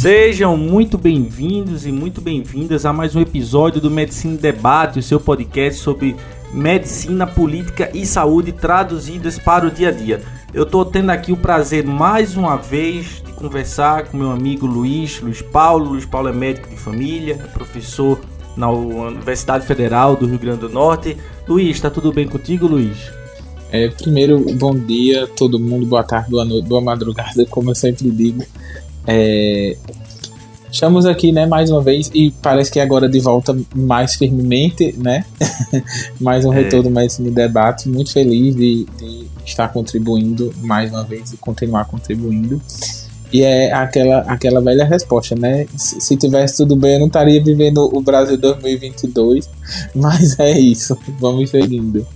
Sejam muito bem-vindos e muito bem-vindas a mais um episódio do Medicina Debate, o seu podcast sobre medicina, política e saúde traduzidas para o dia a dia. Eu estou tendo aqui o prazer mais uma vez de conversar com meu amigo Luiz, Luiz Paulo. Luiz Paulo é médico de família, é professor na Universidade Federal do Rio Grande do Norte. Luiz, está tudo bem contigo, Luiz? É, primeiro, bom dia todo mundo, boa tarde, boa noite, boa madrugada, como eu sempre digo. É, estamos aqui, né, mais uma vez e parece que agora de volta mais firmemente, né? mais um é. retorno mais em debate. Muito feliz de, de, estar contribuindo mais uma vez e continuar contribuindo. E é aquela, aquela velha resposta, né? Se, se tivesse tudo bem, eu não estaria vivendo o Brasil 2022. Mas é isso. Vamos seguindo.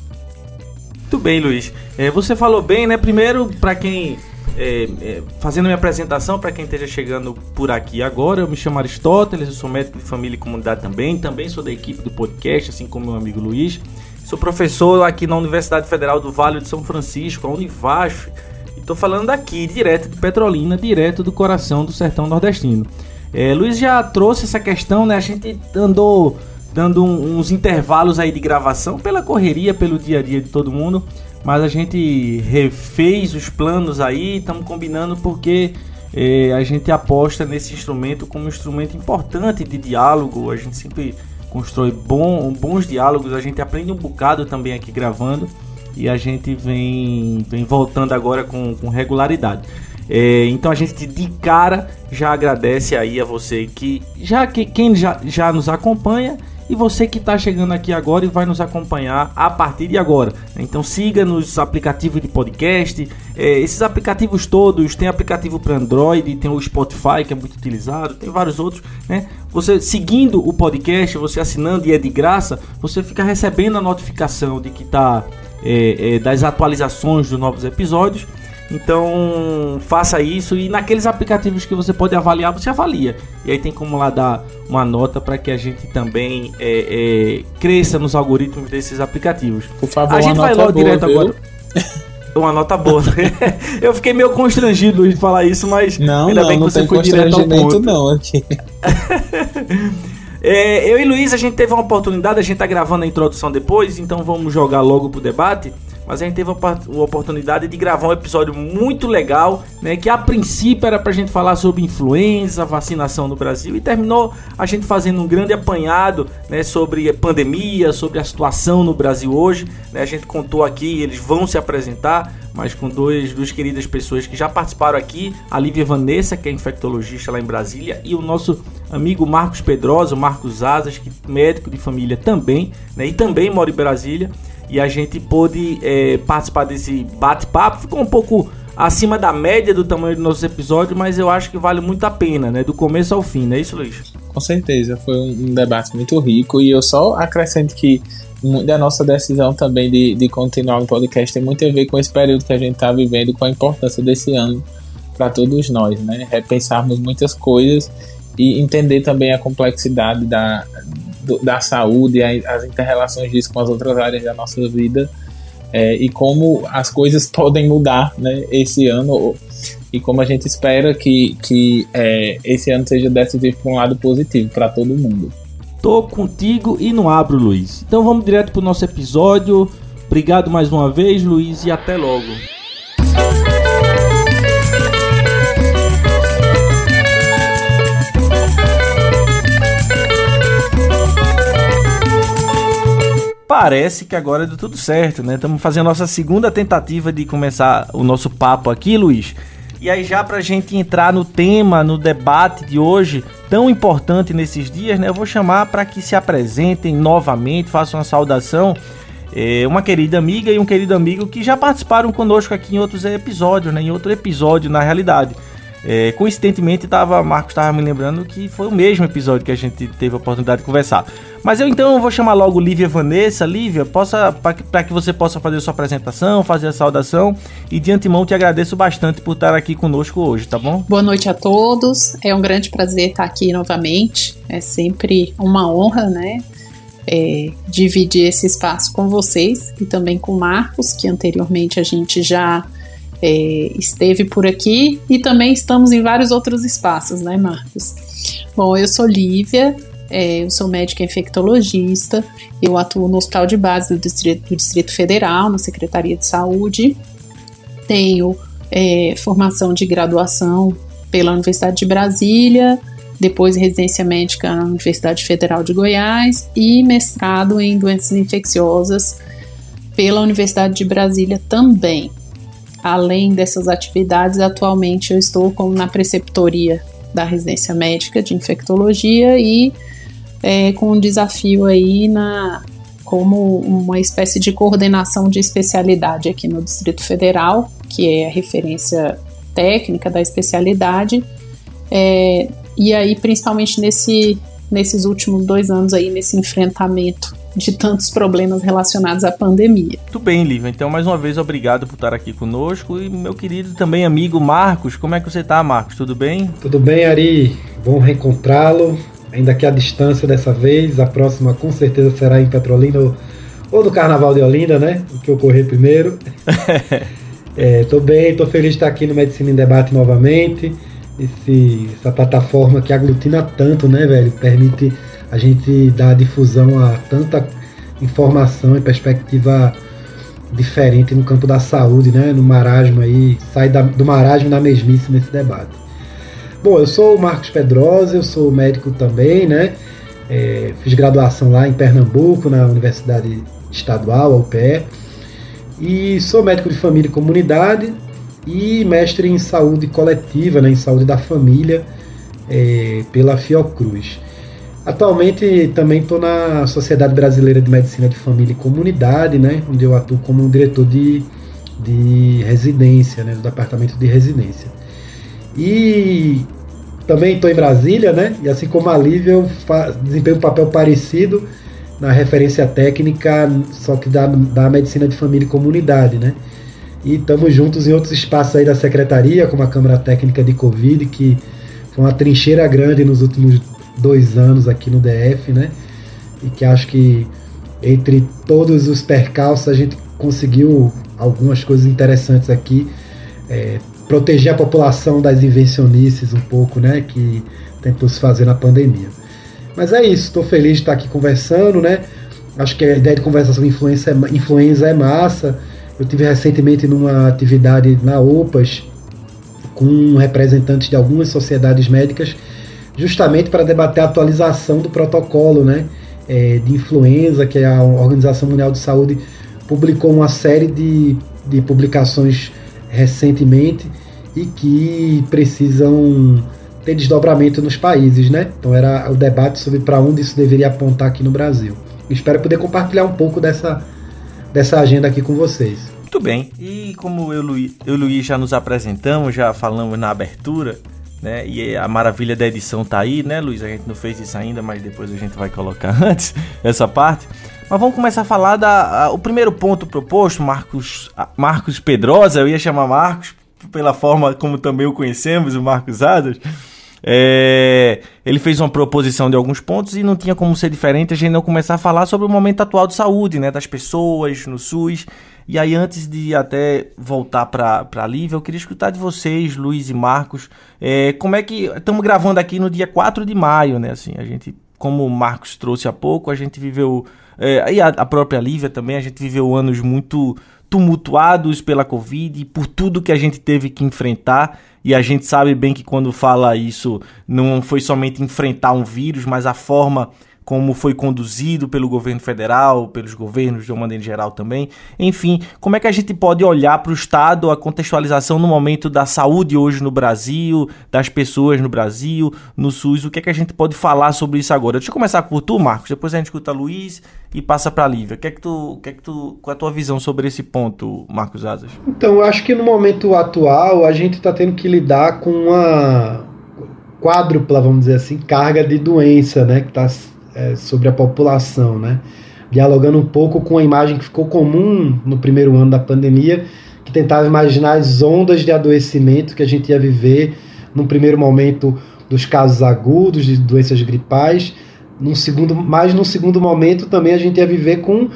Muito bem, Luiz. É, você falou bem, né? Primeiro, para quem é, é, fazendo minha apresentação para quem esteja chegando por aqui agora, eu me chamo Aristóteles, eu sou médico de família e comunidade também, também sou da equipe do podcast, assim como meu amigo Luiz. Sou professor aqui na Universidade Federal do Vale de São Francisco, a Univasf, e estou falando aqui, direto de Petrolina, direto do coração do sertão nordestino. É, Luiz já trouxe essa questão, né? A gente andou dando uns intervalos aí de gravação pela correria, pelo dia a dia de todo mundo. Mas a gente refez os planos aí, estamos combinando porque é, a gente aposta nesse instrumento como um instrumento importante de diálogo. A gente sempre constrói bom, bons diálogos, a gente aprende um bocado também aqui gravando e a gente vem, vem voltando agora com, com regularidade. É, então a gente de cara já agradece aí a você que já que quem já, já nos acompanha e você que está chegando aqui agora e vai nos acompanhar a partir de agora. Então siga nos aplicativos de podcast. É, esses aplicativos todos, tem aplicativo para Android, tem o Spotify que é muito utilizado, tem vários outros. Né? Você seguindo o podcast, você assinando e é de graça, você fica recebendo a notificação de que está é, é, das atualizações dos novos episódios. Então faça isso e naqueles aplicativos que você pode avaliar, você avalia. E aí tem como lá dar uma nota para que a gente também é, é, cresça nos algoritmos desses aplicativos. Por favor, a gente vai logo boa, direto viu? agora. Uma nota boa. eu fiquei meio constrangido de falar isso, mas não, ainda não, bem que você foi direto ao ponto. Não, aqui. é, eu e Luiz, a gente teve uma oportunidade, a gente tá gravando a introdução depois, então vamos jogar logo pro debate mas a gente teve a oportunidade de gravar um episódio muito legal, né, que a princípio era pra gente falar sobre influenza, vacinação no Brasil e terminou a gente fazendo um grande apanhado, né, sobre pandemia, sobre a situação no Brasil hoje, né, a gente contou aqui, eles vão se apresentar, mas com dois, duas queridas pessoas que já participaram aqui, a Lívia Vanessa, que é infectologista lá em Brasília, e o nosso amigo Marcos Pedrosa, Marcos Asas, que é médico de família também, né, e também mora em Brasília e a gente pôde é, participar desse bate-papo. Ficou um pouco acima da média do tamanho do nosso episódio, mas eu acho que vale muito a pena, né? Do começo ao fim, não é isso, Luiz? Com certeza, foi um debate muito rico e eu só acrescento que da nossa decisão também de, de continuar o podcast tem muito a ver com esse período que a gente está vivendo, com a importância desse ano para todos nós, né? Repensarmos muitas coisas e entender também a complexidade da, do, da saúde, as interrelações disso com as outras áreas da nossa vida, é, e como as coisas podem mudar né, esse ano e como a gente espera que, que é, esse ano seja decisivo para um lado positivo para todo mundo. Tô contigo e não abro, Luiz. Então vamos direto pro nosso episódio. Obrigado mais uma vez, Luiz, e até logo. Parece que agora deu tudo certo, né? Estamos fazendo a nossa segunda tentativa de começar o nosso papo aqui, Luiz. E aí já pra gente entrar no tema, no debate de hoje, tão importante nesses dias, né? Eu vou chamar para que se apresentem novamente, façam uma saudação. É, uma querida amiga e um querido amigo que já participaram conosco aqui em outros episódios, né? Em outro episódio, na realidade. É, coincidentemente, tava, Marcos estava me lembrando que foi o mesmo episódio que a gente teve a oportunidade de conversar. Mas eu então vou chamar logo Lívia Vanessa. Lívia, para que você possa fazer sua apresentação, fazer a saudação. E de antemão te agradeço bastante por estar aqui conosco hoje, tá bom? Boa noite a todos. É um grande prazer estar aqui novamente. É sempre uma honra, né? É, dividir esse espaço com vocês e também com o Marcos, que anteriormente a gente já é, esteve por aqui e também estamos em vários outros espaços, né, Marcos? Bom, eu sou Lívia, é, eu sou médica infectologista, eu atuo no Hospital de Base do Distrito, do Distrito Federal, na Secretaria de Saúde, tenho é, formação de graduação pela Universidade de Brasília, depois residência médica na Universidade Federal de Goiás e mestrado em doenças infecciosas pela Universidade de Brasília também. Além dessas atividades, atualmente eu estou como na preceptoria da residência médica de infectologia e é, com um desafio aí na como uma espécie de coordenação de especialidade aqui no Distrito Federal, que é a referência técnica da especialidade, é, e aí principalmente nesse, nesses últimos dois anos aí nesse enfrentamento de tantos problemas relacionados à pandemia. Muito bem, Lívia. Então, mais uma vez, obrigado por estar aqui conosco. E meu querido também amigo Marcos, como é que você está, Marcos? Tudo bem? Tudo bem, Ari. Bom reencontrá-lo. Ainda que a distância dessa vez, a próxima com certeza será em Petrolina ou, ou no Carnaval de Olinda, né? O que ocorrer primeiro. é, tô bem, tô feliz de estar aqui no Medicina em Debate novamente. Esse, essa plataforma que aglutina tanto, né, velho? Permite a gente dar difusão a tanta informação e perspectiva diferente no campo da saúde, né? No marasmo aí, sai da, do marasmo na mesmice nesse debate. Bom, eu sou o Marcos Pedrosa, eu sou médico também, né? É, fiz graduação lá em Pernambuco, na Universidade Estadual, a UPE, e sou médico de família e comunidade e mestre em saúde coletiva, né, em saúde da família, é, pela Fiocruz. Atualmente também estou na Sociedade Brasileira de Medicina de Família e Comunidade, né, onde eu atuo como diretor de, de residência, né, do departamento de residência. E também estou em Brasília, né, e assim como a Lívia, eu desempenho um papel parecido na referência técnica, só que da, da medicina de família e comunidade, né. E estamos juntos em outros espaços aí da secretaria, como a Câmara Técnica de Covid, que foi uma trincheira grande nos últimos dois anos aqui no DF, né? E que acho que entre todos os percalços a gente conseguiu algumas coisas interessantes aqui. É, proteger a população das invencionices um pouco, né? Que tentou se fazer na pandemia. Mas é isso, estou feliz de estar aqui conversando, né? Acho que a ideia de conversa sobre influenza é, influenza é massa. Eu tive recentemente numa atividade na OPAS com representantes de algumas sociedades médicas justamente para debater a atualização do protocolo né, é, de influenza, que a Organização Mundial de Saúde publicou uma série de, de publicações recentemente e que precisam ter desdobramento nos países, né? Então era o debate sobre para onde isso deveria apontar aqui no Brasil. Espero poder compartilhar um pouco dessa, dessa agenda aqui com vocês. Muito bem. E como eu e Luiz já nos apresentamos, já falamos na abertura, né? E a maravilha da edição tá aí, né, Luiz? A gente não fez isso ainda, mas depois a gente vai colocar antes essa parte. Mas vamos começar a falar da a, o primeiro ponto proposto, Marcos Marcos Pedrosa, eu ia chamar Marcos pela forma como também o conhecemos, o Marcos Adams. É, ele fez uma proposição de alguns pontos e não tinha como ser diferente a gente não começar a falar sobre o momento atual de saúde, né, das pessoas no SUS. E aí, antes de até voltar para a Lívia, eu queria escutar de vocês, Luiz e Marcos, é, como é que. Estamos gravando aqui no dia 4 de maio, né? Assim, a gente, como o Marcos trouxe há pouco, a gente viveu. É, e a, a própria Lívia também, a gente viveu anos muito tumultuados pela Covid, e por tudo que a gente teve que enfrentar. E a gente sabe bem que quando fala isso, não foi somente enfrentar um vírus, mas a forma como foi conduzido pelo governo federal, pelos governos de uma maneira geral também. Enfim, como é que a gente pode olhar para o Estado, a contextualização no momento da saúde hoje no Brasil, das pessoas no Brasil, no SUS, o que é que a gente pode falar sobre isso agora? Deixa eu começar por tu, Marcos, depois a gente escuta Luiz e passa para a Lívia. O que é que tu, que é que tu, qual é a tua visão sobre esse ponto, Marcos Asas? Então, eu acho que no momento atual a gente está tendo que lidar com uma quádrupla, vamos dizer assim, carga de doença, né, que está é, sobre a população, né? Dialogando um pouco com a imagem que ficou comum no primeiro ano da pandemia, que tentava imaginar as ondas de adoecimento que a gente ia viver num primeiro momento dos casos agudos de doenças gripais, num segundo, mas num segundo momento também a gente ia viver com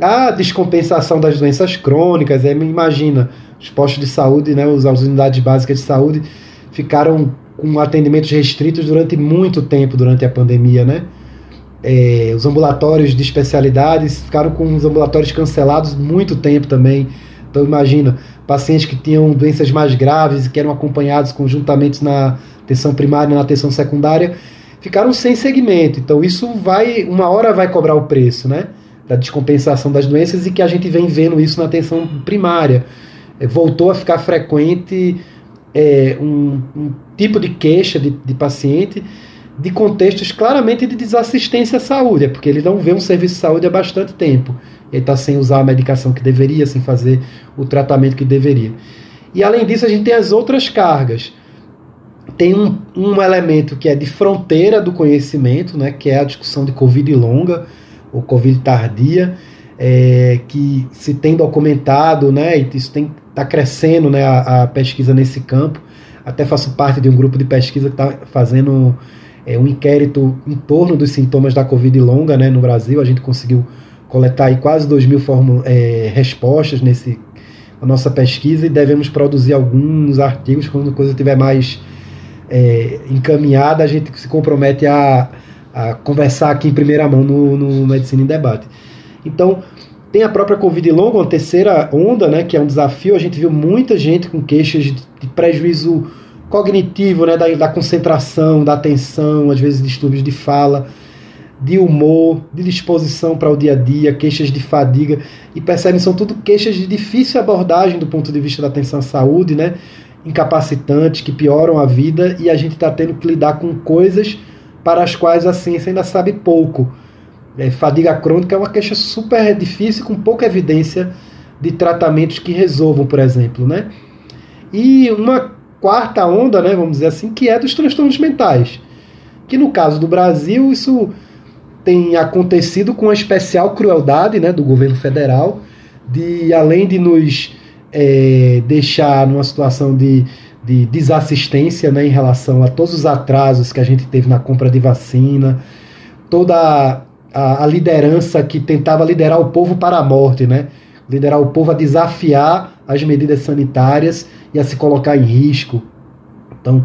a descompensação das doenças crônicas. Aí imagina, os postos de saúde, né, as unidades básicas de saúde ficaram com atendimentos restritos durante muito tempo durante a pandemia, né? É, os ambulatórios de especialidades ficaram com os ambulatórios cancelados muito tempo também. Então imagina, pacientes que tinham doenças mais graves e que eram acompanhados conjuntamente na atenção primária e na atenção secundária, ficaram sem segmento. Então isso vai, uma hora vai cobrar o preço, né? Da descompensação das doenças e que a gente vem vendo isso na atenção primária. É, voltou a ficar frequente é, um, um, tipo de queixa de, de paciente de contextos claramente de desassistência à saúde, é porque ele não vê um serviço de saúde há bastante tempo. Ele está sem usar a medicação que deveria, sem fazer o tratamento que deveria. E além disso, a gente tem as outras cargas. Tem um, um elemento que é de fronteira do conhecimento, né, que é a discussão de Covid longa ou Covid tardia, é, que se tem documentado, né, e isso está crescendo né, a, a pesquisa nesse campo. Até faço parte de um grupo de pesquisa que está fazendo é, um inquérito em torno dos sintomas da Covid longa né, no Brasil. A gente conseguiu coletar aí quase 2 mil é, respostas nesse, na nossa pesquisa e devemos produzir alguns artigos quando a coisa estiver mais é, encaminhada. A gente se compromete a, a conversar aqui em primeira mão no, no Medicina em Debate. Então, tem a própria Covid longa, uma terceira onda, né, que é um desafio. A gente viu muita gente com queixas de prejuízo cognitivo, né, da, da concentração, da atenção, às vezes distúrbios de fala, de humor, de disposição para o dia a dia, queixas de fadiga, e percebem são tudo queixas de difícil abordagem do ponto de vista da atenção à saúde, né, incapacitantes, que pioram a vida, e a gente está tendo que lidar com coisas para as quais a ciência ainda sabe pouco. É, fadiga crônica é uma queixa super difícil, com pouca evidência de tratamentos que resolvam, por exemplo, né? E uma quarta onda, né, vamos dizer assim, que é dos transtornos mentais. Que no caso do Brasil, isso tem acontecido com a especial crueldade né, do governo federal, de além de nos é, deixar numa situação de, de desassistência né, em relação a todos os atrasos que a gente teve na compra de vacina, toda a, a liderança que tentava liderar o povo para a morte, né? liderar o povo a desafiar as medidas sanitárias e a se colocar em risco. Então,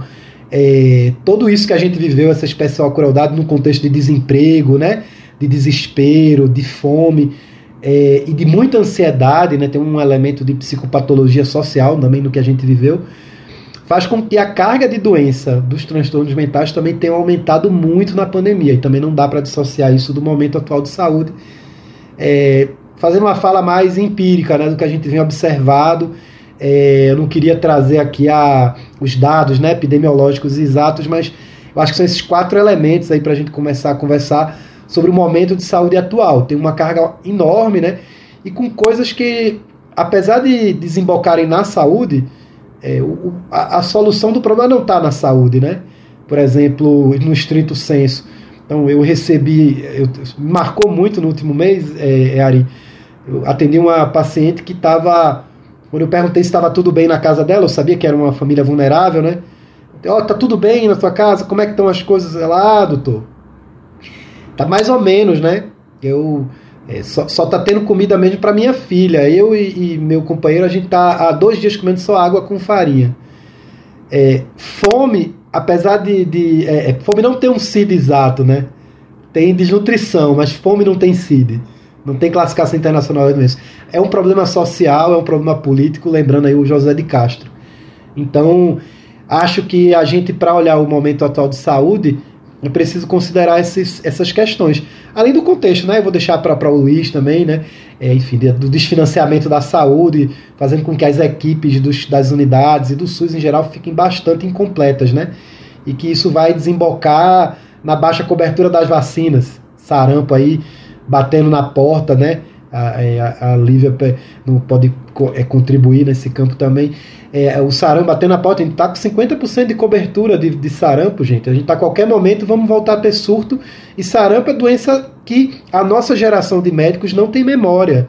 é, tudo isso que a gente viveu, essa especial crueldade no contexto de desemprego, né, de desespero, de fome é, e de muita ansiedade, né, tem um elemento de psicopatologia social também no que a gente viveu, faz com que a carga de doença dos transtornos mentais também tenha aumentado muito na pandemia e também não dá para dissociar isso do momento atual de saúde. É, fazendo uma fala mais empírica né, do que a gente vem observado. É, eu não queria trazer aqui a, os dados né, epidemiológicos exatos, mas eu acho que são esses quatro elementos aí para a gente começar a conversar sobre o momento de saúde atual. Tem uma carga enorme, né? E com coisas que, apesar de desembocarem na saúde, é, o, a, a, solução do problema não está na saúde, né? Por exemplo, no estrito senso. Então, eu recebi, eu, marcou muito no último mês, é Ari, eu atendi uma paciente que estava. Quando eu perguntei se estava tudo bem na casa dela, eu sabia que era uma família vulnerável, né? Ó, oh, tá tudo bem na sua casa? Como é que estão as coisas lá, doutor? Tá mais ou menos, né? Eu É, só, só tá tendo comida mesmo para minha filha. Eu e, e, meu companheiro, a gente tá há dois dias comendo só água com farinha. É, fome, apesar de. de é, é fome não tem um CID exato, né? Tem desnutrição, mas fome não tem CID. Não tem classificação internacional doença. É um problema social, é um problema político, lembrando aí o José de Castro. Então, acho que a gente, para olhar o momento atual de saúde, é preciso considerar esses, essas questões. Além do contexto, né? Eu vou deixar para o Luiz também, né? É, enfim, do desfinanciamento da saúde, fazendo com que as equipes dos, das unidades e do SUS em geral fiquem bastante incompletas, né? E que isso vai desembocar na baixa cobertura das vacinas. Sarampo aí batendo na porta, né? A, é, a, a Lívia não pode é, contribuir nesse campo também. É, o sarampo batendo na porta, a gente está com 50% de cobertura de, de sarampo, gente. A gente está a qualquer momento, vamos voltar a ter surto. E sarampo é doença que a nossa geração de médicos não tem memória.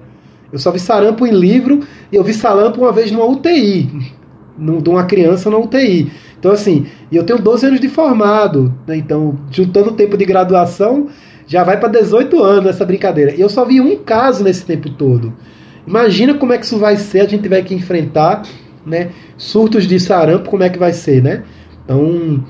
Eu só vi sarampo em livro e eu vi sarampo uma vez numa UTI, de uma criança na UTI. Então, assim, e eu tenho 12 anos de formado, né? então, juntando o tempo de graduação, já vai para 18 anos essa brincadeira. E eu só vi um caso nesse tempo todo. Imagina como é que isso vai ser, a gente tiver que enfrentar, né? Surtos de sarampo, como é que vai ser, né? Então,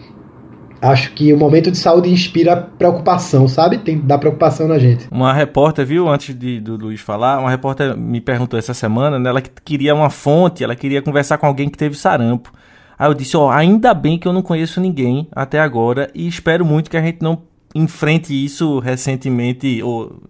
acho que o momento de saúde inspira preocupação, sabe? Tem dá preocupação na gente. Uma repórter, viu, antes de, do Luiz falar, uma repórter me perguntou essa semana, né, ela queria uma fonte, ela queria conversar com alguém que teve sarampo. Aí eu disse, ó, ainda bem que eu não conheço ninguém até agora e espero muito que a gente não enfrente isso recentemente, ou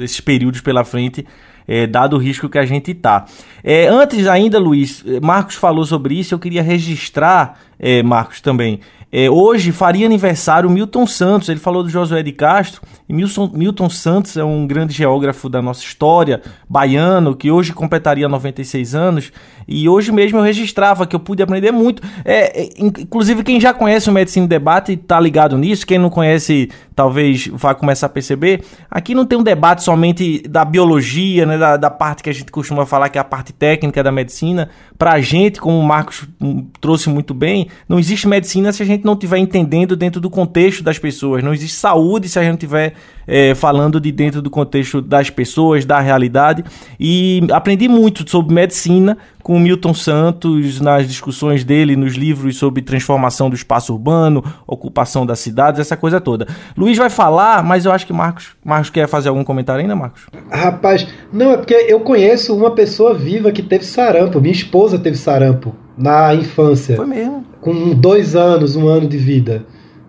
esses períodos pela frente, é, dado o risco que a gente está. É, antes ainda, Luiz, Marcos falou sobre isso, eu queria registrar, é, Marcos, também. É, hoje faria aniversário Milton Santos, ele falou do Josué de Castro, e Milton, Milton Santos é um grande geógrafo da nossa história, baiano, que hoje completaria 96 anos, e hoje mesmo eu registrava que eu pude aprender muito. É, é inclusive, quem já conhece o Medicina Debate está ligado nisso, quem não conhece talvez vá começar a perceber. Aqui não tem um debate somente da biologia, né, da, da parte que a gente costuma falar que é a parte técnica da medicina. Para a gente, como o Marcos hum, trouxe muito bem, não existe medicina se a gente não estiver entendendo dentro do contexto das pessoas. Não existe saúde se a gente estiver é, falando de dentro do contexto das pessoas, da realidade. E aprendi muito sobre medicina com o Milton Santos nas discussões dele nos livros sobre transformação do espaço urbano, ocupação das cidades, essa coisa toda. Luiz vai falar, mas eu acho que Marcos, Marcos quer fazer algum comentário ainda, Marcos? Rapaz, não, é porque eu conheço uma pessoa viva que teve sarampo. Minha esposa teve sarampo na infância. Foi mesmo. Com dois anos, um ano de vida.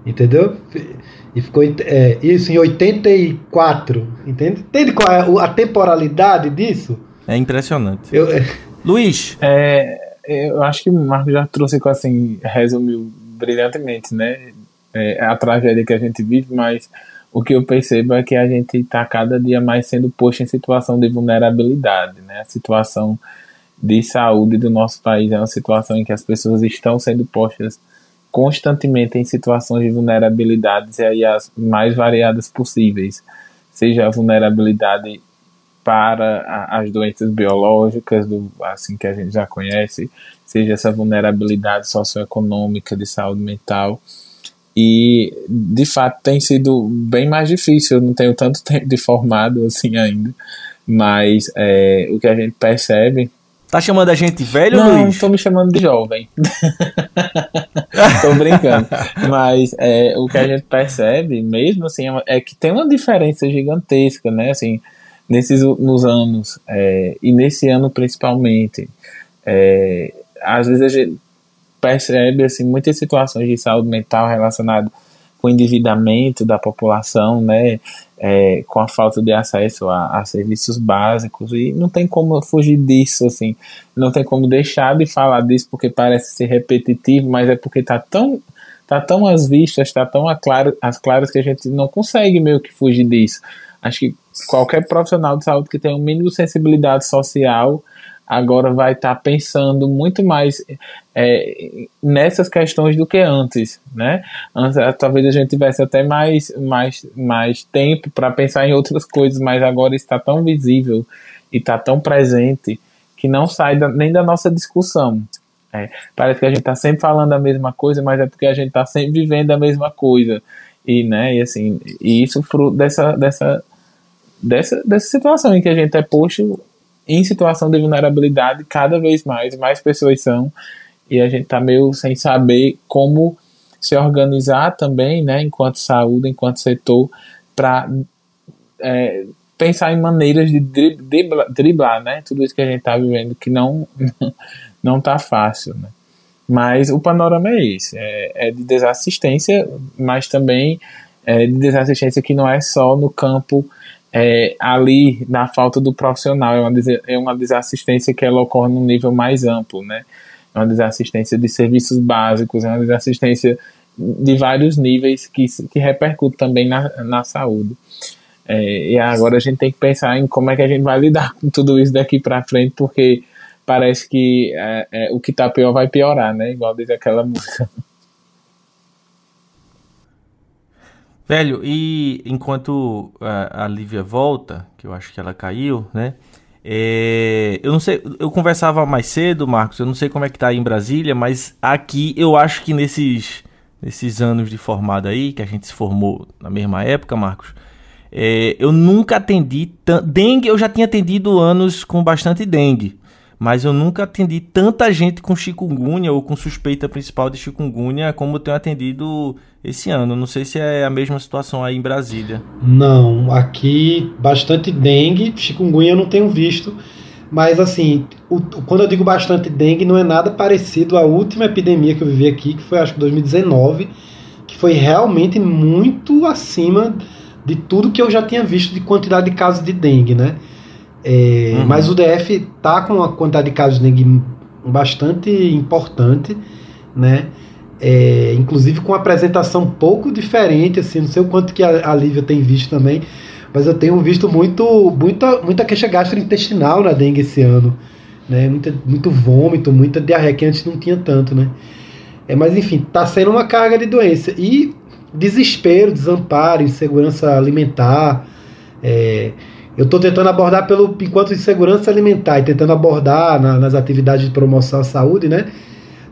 Entendeu? E ficou é, isso em 84. Entende? Entende qual é a temporalidade disso? É impressionante. Eu, é... Luiz. É, eu acho que o Marco já trouxe, assim, resumiu brilhantemente, né? É, a tragédia que a gente vive, mas o que eu percebo é que a gente está cada dia mais sendo posto em situação de vulnerabilidade, né? A situação de saúde do nosso país é uma situação em que as pessoas estão sendo postas constantemente em situações de vulnerabilidades e aí as mais variadas possíveis, seja a vulnerabilidade para as doenças biológicas, do, assim que a gente já conhece, seja essa vulnerabilidade socioeconômica de saúde mental. E de fato tem sido bem mais difícil. Eu não tenho tanto tempo de formado assim ainda, mas é, o que a gente percebe Tá chamando a gente velho, não, Luiz? Não, tô me chamando de jovem. tô brincando. Mas é, o que a gente percebe mesmo, assim, é, é que tem uma diferença gigantesca, né? Assim, nesses nos anos, é, e nesse ano principalmente, é, às vezes a gente percebe, assim, muitas situações de saúde mental relacionadas com o endividamento da população, né, é, com a falta de acesso a, a, serviços básicos e não tem como fugir disso, assim, não tem como deixar de falar disso porque parece ser repetitivo, mas é porque tá tão tá tão às vistas, tá tão claro, às claras que a gente não consegue meio que fugir disso. Acho que qualquer profissional de saúde que tenha um mínimo de sensibilidade social agora vai estar tá pensando muito mais é, nessas questões do que antes, né? Antes, é, talvez a gente tivesse até mais, mais, mais tempo para pensar em outras coisas, mas agora está tão visível e está tão presente que não sai da, nem da nossa discussão. É, parece que a gente está sempre falando a mesma coisa, mas é porque a gente está sempre vivendo a mesma coisa e, né? E assim, e isso fruto dessa dessa dessa, dessa situação em que a gente é posto em situação de vulnerabilidade cada vez mais, mais pessoas são, e a gente está meio sem saber como se organizar também, né, enquanto saúde, enquanto setor, para é, pensar em maneiras de driblar, driblar, né, tudo isso que a gente está vivendo, que não não está fácil, né. Mas o panorama é esse, é, é de desassistência, mas também é de desassistência que não é só no campo é, ali na falta do profissional, é uma, é uma desassistência que ela ocorre num nível mais amplo, né? É uma desassistência de serviços básicos, é uma desassistência de vários níveis que, que repercute também na, na saúde. É, e agora a gente tem que pensar em como é que a gente vai lidar com tudo isso daqui para frente, porque parece que é, é, o que está pior vai piorar, né? Igual diz aquela música. Velho, e enquanto a, a Lívia volta, que eu acho que ela caiu, né? É, eu não sei, eu conversava mais cedo, Marcos, eu não sei como é que tá aí em Brasília, mas aqui eu acho que nesses, nesses anos de formado aí, que a gente se formou na mesma época, Marcos, é, eu nunca atendi. Dengue, eu já tinha atendido anos com bastante dengue mas eu nunca atendi tanta gente com chikungunya ou com suspeita principal de chikungunya como eu tenho atendido esse ano. Não sei se é a mesma situação aí em Brasília. Não, aqui bastante dengue, chikungunya eu não tenho visto. Mas assim, o, quando eu digo bastante dengue, não é nada parecido à última epidemia que eu vivi aqui, que foi acho que 2019, que foi realmente muito acima de tudo que eu já tinha visto de quantidade de casos de dengue, né? É, uhum. Mas o DF tá com uma quantidade de casos de dengue bastante importante, né? É, inclusive com uma apresentação um pouco diferente, assim, não sei o quanto que a, a Lívia tem visto também, mas eu tenho visto muito, muita, muita queixa gastrointestinal na dengue esse ano, né? Muita, muito vômito, muita diarreia, que antes não tinha tanto, né? É, mas enfim, tá sendo uma carga de doença. E desespero, desamparo, insegurança alimentar, é, eu estou tentando abordar pelo enquanto de segurança alimentar e tentando abordar na, nas atividades de promoção à saúde, né?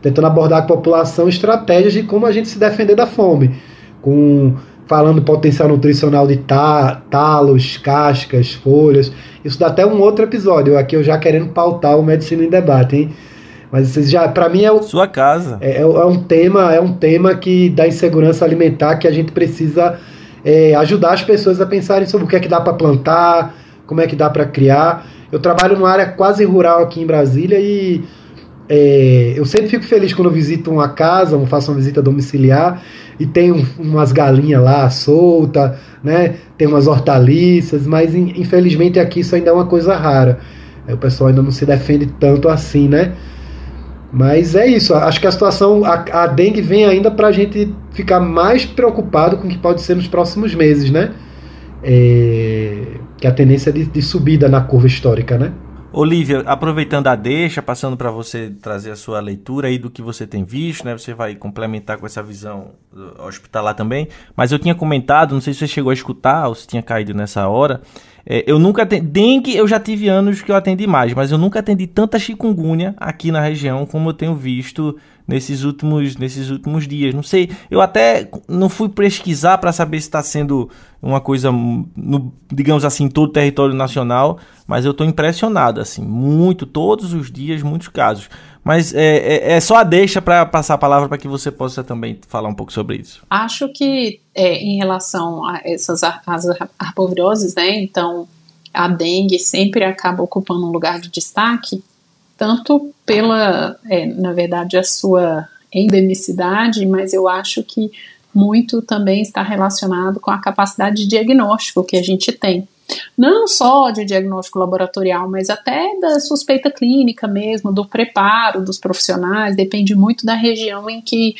Tentando abordar com a população estratégias de como a gente se defender da fome, com falando potencial nutricional de ta, talos, cascas, folhas. Isso dá até um outro episódio. Aqui eu já querendo pautar o medicina em debate, hein? Mas vocês já, para mim é o, sua casa. É, é, um tema, é um tema que da insegurança alimentar que a gente precisa é, ajudar as pessoas a pensarem sobre o que é que dá para plantar, como é que dá para criar. Eu trabalho numa área quase rural aqui em Brasília e é, eu sempre fico feliz quando visito uma casa, faço uma visita domiciliar e tem um, umas galinhas lá solta, né? Tem umas hortaliças, mas infelizmente aqui isso ainda é uma coisa rara. O pessoal ainda não se defende tanto assim, né? Mas é isso, acho que a situação, a, a dengue vem ainda para a gente ficar mais preocupado com o que pode ser nos próximos meses, né? É, que a tendência é de, de subida na curva histórica, né? Olivia, aproveitando a deixa, passando para você trazer a sua leitura aí do que você tem visto, né? Você vai complementar com essa visão hospitalar também. Mas eu tinha comentado, não sei se você chegou a escutar ou se tinha caído nessa hora, é, eu nunca atendi. Dengue eu já tive anos que eu atendi mais, mas eu nunca atendi tanta chikungunya aqui na região como eu tenho visto nesses últimos, nesses últimos dias. Não sei, eu até não fui pesquisar para saber se está sendo uma coisa, no, digamos assim, todo o território nacional, mas eu estou impressionado, assim, muito, todos os dias, muitos casos. Mas é, é, é só a deixa para passar a palavra para que você possa também falar um pouco sobre isso. Acho que é, em relação a essas as arboviroses, né? Então a dengue sempre acaba ocupando um lugar de destaque, tanto pela, é, na verdade, a sua endemicidade, mas eu acho que muito também está relacionado com a capacidade de diagnóstico que a gente tem não só de diagnóstico laboratorial, mas até da suspeita clínica mesmo, do preparo dos profissionais, depende muito da região em que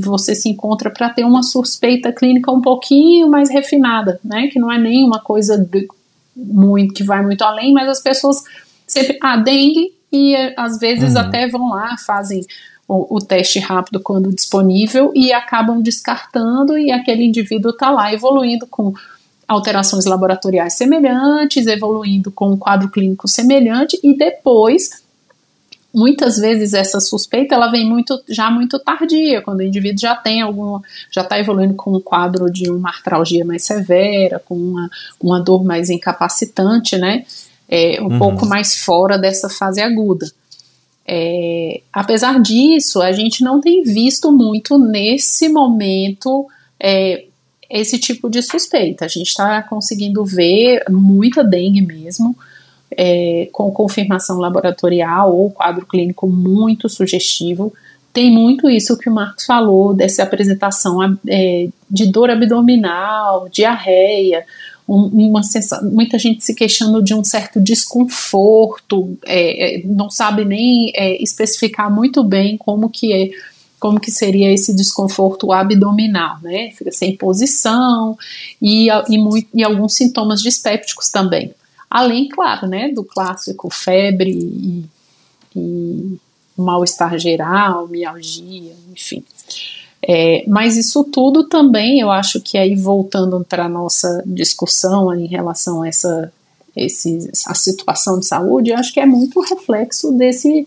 você se encontra para ter uma suspeita clínica um pouquinho mais refinada, né? Que não é nem uma coisa de, muito que vai muito além, mas as pessoas sempre ah, dengue e às vezes uhum. até vão lá, fazem o, o, teste rápido quando disponível e acabam descartando e aquele indivíduo está lá evoluindo com alterações laboratoriais semelhantes, evoluindo com um quadro clínico semelhante e depois muitas vezes essa suspeita ela vem muito já muito tardia, quando o indivíduo já tem algum, já está evoluindo com um quadro de uma artralgia mais severa, com uma, uma dor mais incapacitante, né? É, um uhum. pouco mais fora dessa fase aguda. É, apesar disso, a gente não tem visto muito nesse momento é, esse tipo de suspeita. A gente está conseguindo ver muita dengue mesmo é, com confirmação laboratorial ou quadro clínico muito sugestivo. Tem muito isso que o Marcos falou, dessa apresentação é, de dor abdominal, diarreia, um, uma sensação, muita gente se queixando de um certo desconforto, é, é não sabe nem é, especificar muito bem como que é como que seria esse desconforto abdominal, né? Fica sem posição e, e, muito, e alguns sintomas dispépticos também. Além, claro, né, do clássico febre e, e mal-estar geral, mialgia, enfim. É, mas isso tudo também, eu acho que aí voltando para a nossa discussão em relação a essa esse, situação de saúde, eu acho que é muito reflexo desse,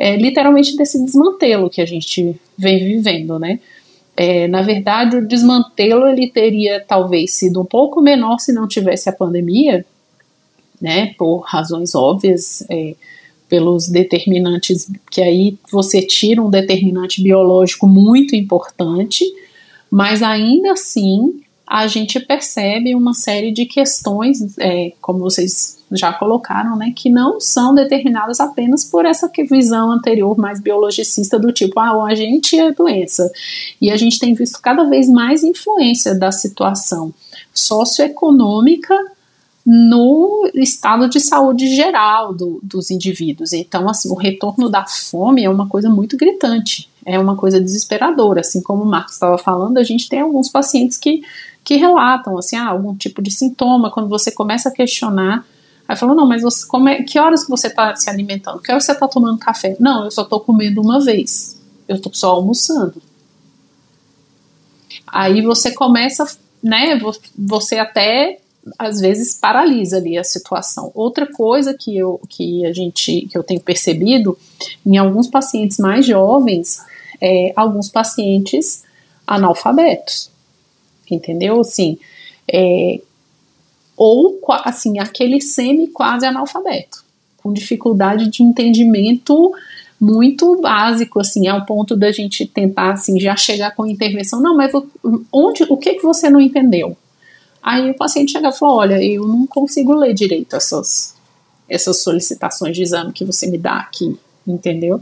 é, literalmente desse desmantelo que a gente vem vivendo, né? É, na verdade, o desmantelo ele teria talvez sido um pouco menor se não tivesse a pandemia, né, por razões óbvias, é, pelos determinantes, que aí você tira um determinante biológico muito importante, mas ainda assim a gente percebe uma série de questões, é, como vocês já colocaram, né, que não são determinadas apenas por essa visão anterior mais biologicista do tipo, ah, o agente é doença. E a gente tem visto cada vez mais influência da situação socioeconômica no estado de saúde geral do, dos indivíduos. Então, assim, o retorno da fome é uma coisa muito gritante, é uma coisa desesperadora. Assim como o Marcos estava falando, a gente tem alguns pacientes que, que relatam assim, ah, algum tipo de sintoma, quando você começa a questionar. Aí falou, não, mas você, como é, que horas você está se alimentando? Que horas você está tomando café? Não, eu só estou comendo uma vez. Eu estou só almoçando. Aí você começa, né, você até às vezes paralisa ali a situação. Outra coisa que eu, que a gente, que eu tenho percebido em alguns pacientes mais jovens, é alguns pacientes analfabetos, entendeu? Assim, é, ou assim aquele semi quase analfabeto, com dificuldade de entendimento muito básico, assim, ao ponto da gente tentar, assim, já chegar com intervenção. Não, mas onde, o que que você não entendeu? Aí o paciente chega e fala: Olha, eu não consigo ler direito essas, essas solicitações de exame que você me dá aqui, entendeu?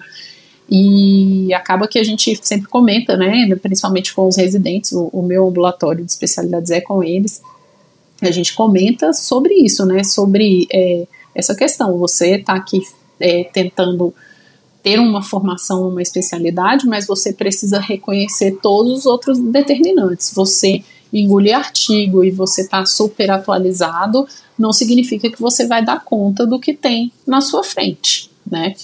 E acaba que a gente sempre comenta, né, principalmente com os residentes, o, o meu ambulatório de especialidades é com eles, a gente comenta sobre isso, né, sobre é, essa questão. Você está aqui é, tentando ter uma formação, uma especialidade, mas você precisa reconhecer todos os outros determinantes. Você engolir artigo e você está super atualizado, não significa que você vai dar conta do que tem na sua frente, né?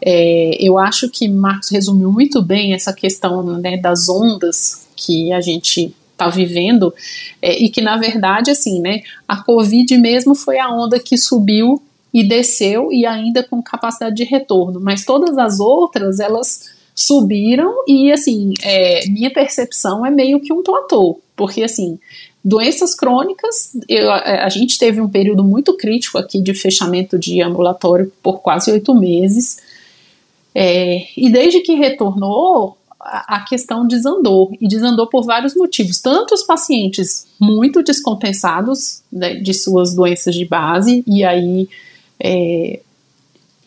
É, eu acho que Marcos resumiu muito bem essa questão né, das ondas que a gente está vivendo é, e que na verdade assim, né, a Covid mesmo foi a onda que subiu e desceu e ainda com capacidade de retorno, mas todas as outras elas subiram e assim, é, minha percepção é meio que um platô, porque assim, doenças crônicas, eu, a gente teve um período muito crítico aqui de fechamento de ambulatório por quase oito meses, é, e desde que retornou, a, questão desandou, e desandou por vários motivos, tanto os pacientes muito descompensados né, de suas doenças de base, e aí é,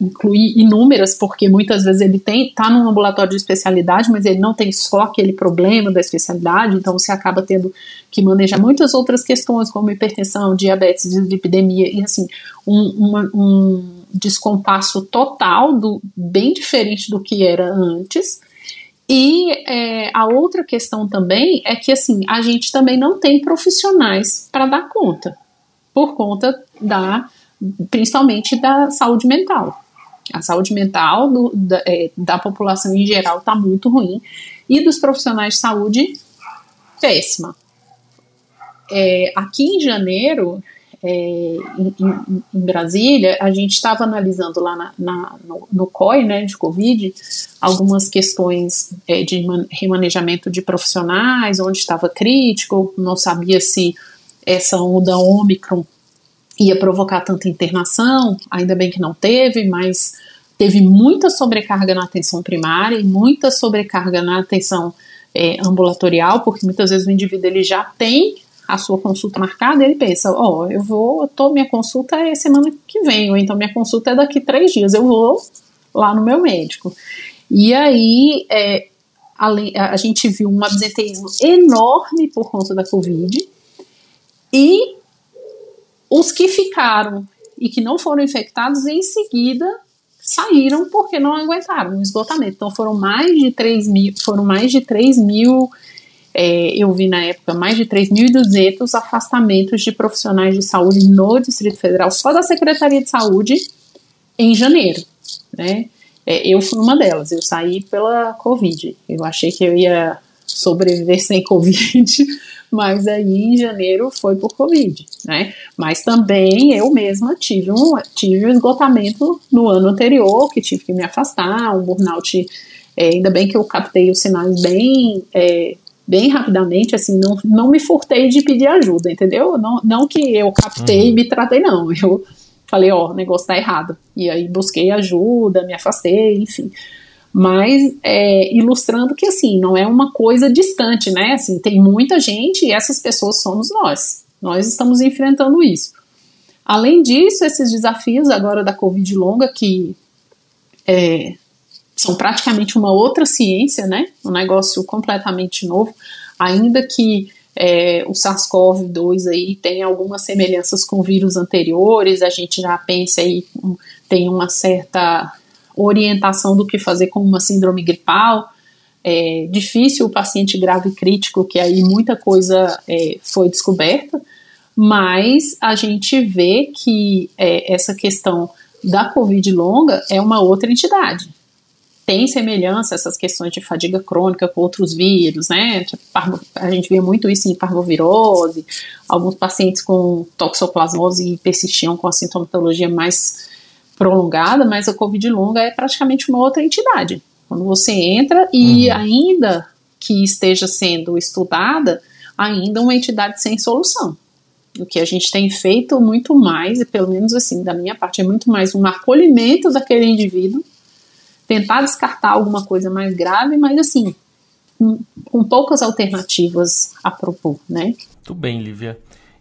incluir inúmeras, porque muitas vezes ele tem está num ambulatório de especialidade, mas ele não tem só aquele problema da especialidade, então você acaba tendo que manejar muitas outras questões, como hipertensão, diabetes, dislipidemia, e assim, um, uma, um descompasso total, do, bem diferente do que era antes. E é, a outra questão também é que assim, a gente também não tem profissionais para dar conta, por conta da principalmente da saúde mental. A saúde mental do, da, é, da população em geral está muito ruim e dos profissionais de saúde, péssima. É, aqui em janeiro, é, em, em, Brasília, a gente estava analisando lá na, na, no, no, COI, né, de Covid, algumas questões é, de remanejamento de profissionais, onde estava crítico, não sabia se essa onda Ômicron ia provocar tanta internação, ainda bem que não teve, mas teve muita sobrecarga na atenção primária e muita sobrecarga na atenção é, ambulatorial, porque muitas vezes o indivíduo ele já tem a sua consulta marcada, ele pensa, ó, oh, eu vou, eu tô, minha consulta é semana que vem, ou então minha consulta é daqui três dias, eu vou lá no meu médico. E aí, é, a, a gente viu um absenteísmo enorme por conta da Covid, e os que ficaram e que não foram infectados, em seguida saíram porque não aguentaram o esgotamento. Então foram mais de 3 mil, foram mais de 3 mil é, eu vi na época mais de 3.200 afastamentos de profissionais de saúde no Distrito Federal, só da Secretaria de Saúde, em janeiro. Né? É, eu fui uma delas, eu saí pela Covid. Eu achei que eu ia sobreviver sem Covid, mas aí em janeiro foi por Covid, né? Mas também eu mesma tive um, tive um esgotamento no ano anterior, que tive que me afastar, um burnout. É, ainda bem que eu captei os sinais bem é, bem rapidamente, assim, não, não me furtei de pedir ajuda, entendeu? Não, não que eu captei uhum. e me tratei, não. Eu falei, ó, o negócio tá errado. E aí busquei ajuda, me afastei, enfim. Mas é, ilustrando que, assim, não é uma coisa distante, né? Assim, tem muita gente e essas pessoas somos nós. Nós estamos enfrentando isso. Além disso, esses desafios agora da Covid longa, que é, são praticamente uma outra ciência, né? Um negócio completamente novo, ainda que é, o SARS-CoV-2 aí tem algumas semelhanças com vírus anteriores, a gente já pensa aí, tem uma certa orientação do que fazer com uma síndrome gripal, é difícil o paciente grave crítico, que aí muita coisa é, foi descoberta, mas a gente vê que é, essa questão da Covid longa é uma outra entidade tem semelhança essas questões de fadiga crônica com outros vírus, né? A gente vê muito isso em parvovirose, alguns pacientes com toxoplasmose persistiam com a sintomatologia mais prolongada, mas a Covid longa é praticamente uma outra entidade. Quando você entra e uhum. ainda que esteja sendo estudada, ainda uma entidade sem solução. O que a gente tem feito muito mais, e pelo menos assim, da minha parte, é muito mais um acolhimento daquele indivíduo tentar descartar alguma coisa mais grave, mas assim, com, poucas alternativas a propor, né? Muito bem, Lívia.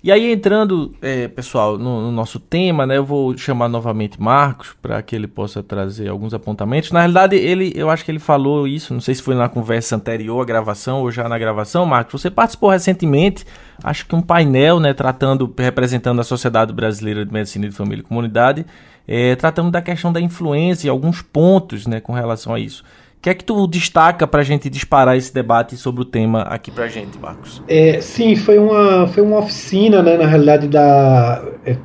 E aí, entrando, é, pessoal, no, no, nosso tema, né? Eu vou chamar novamente Marcos para que ele possa trazer alguns apontamentos. Na realidade, ele, eu acho que ele falou isso, não sei se foi na conversa anterior à gravação ou já na gravação, Marcos. Você participou recentemente, acho que um painel, né, tratando, representando a Sociedade Brasileira de Medicina de Família e Comunidade, é, tratando da questão da influência e alguns pontos né, com relação a isso. O que é que tu destaca para a gente disparar esse debate sobre o tema aqui para a gente, Marcos? É, sim, foi uma, foi uma oficina, né, na realidade, da, é,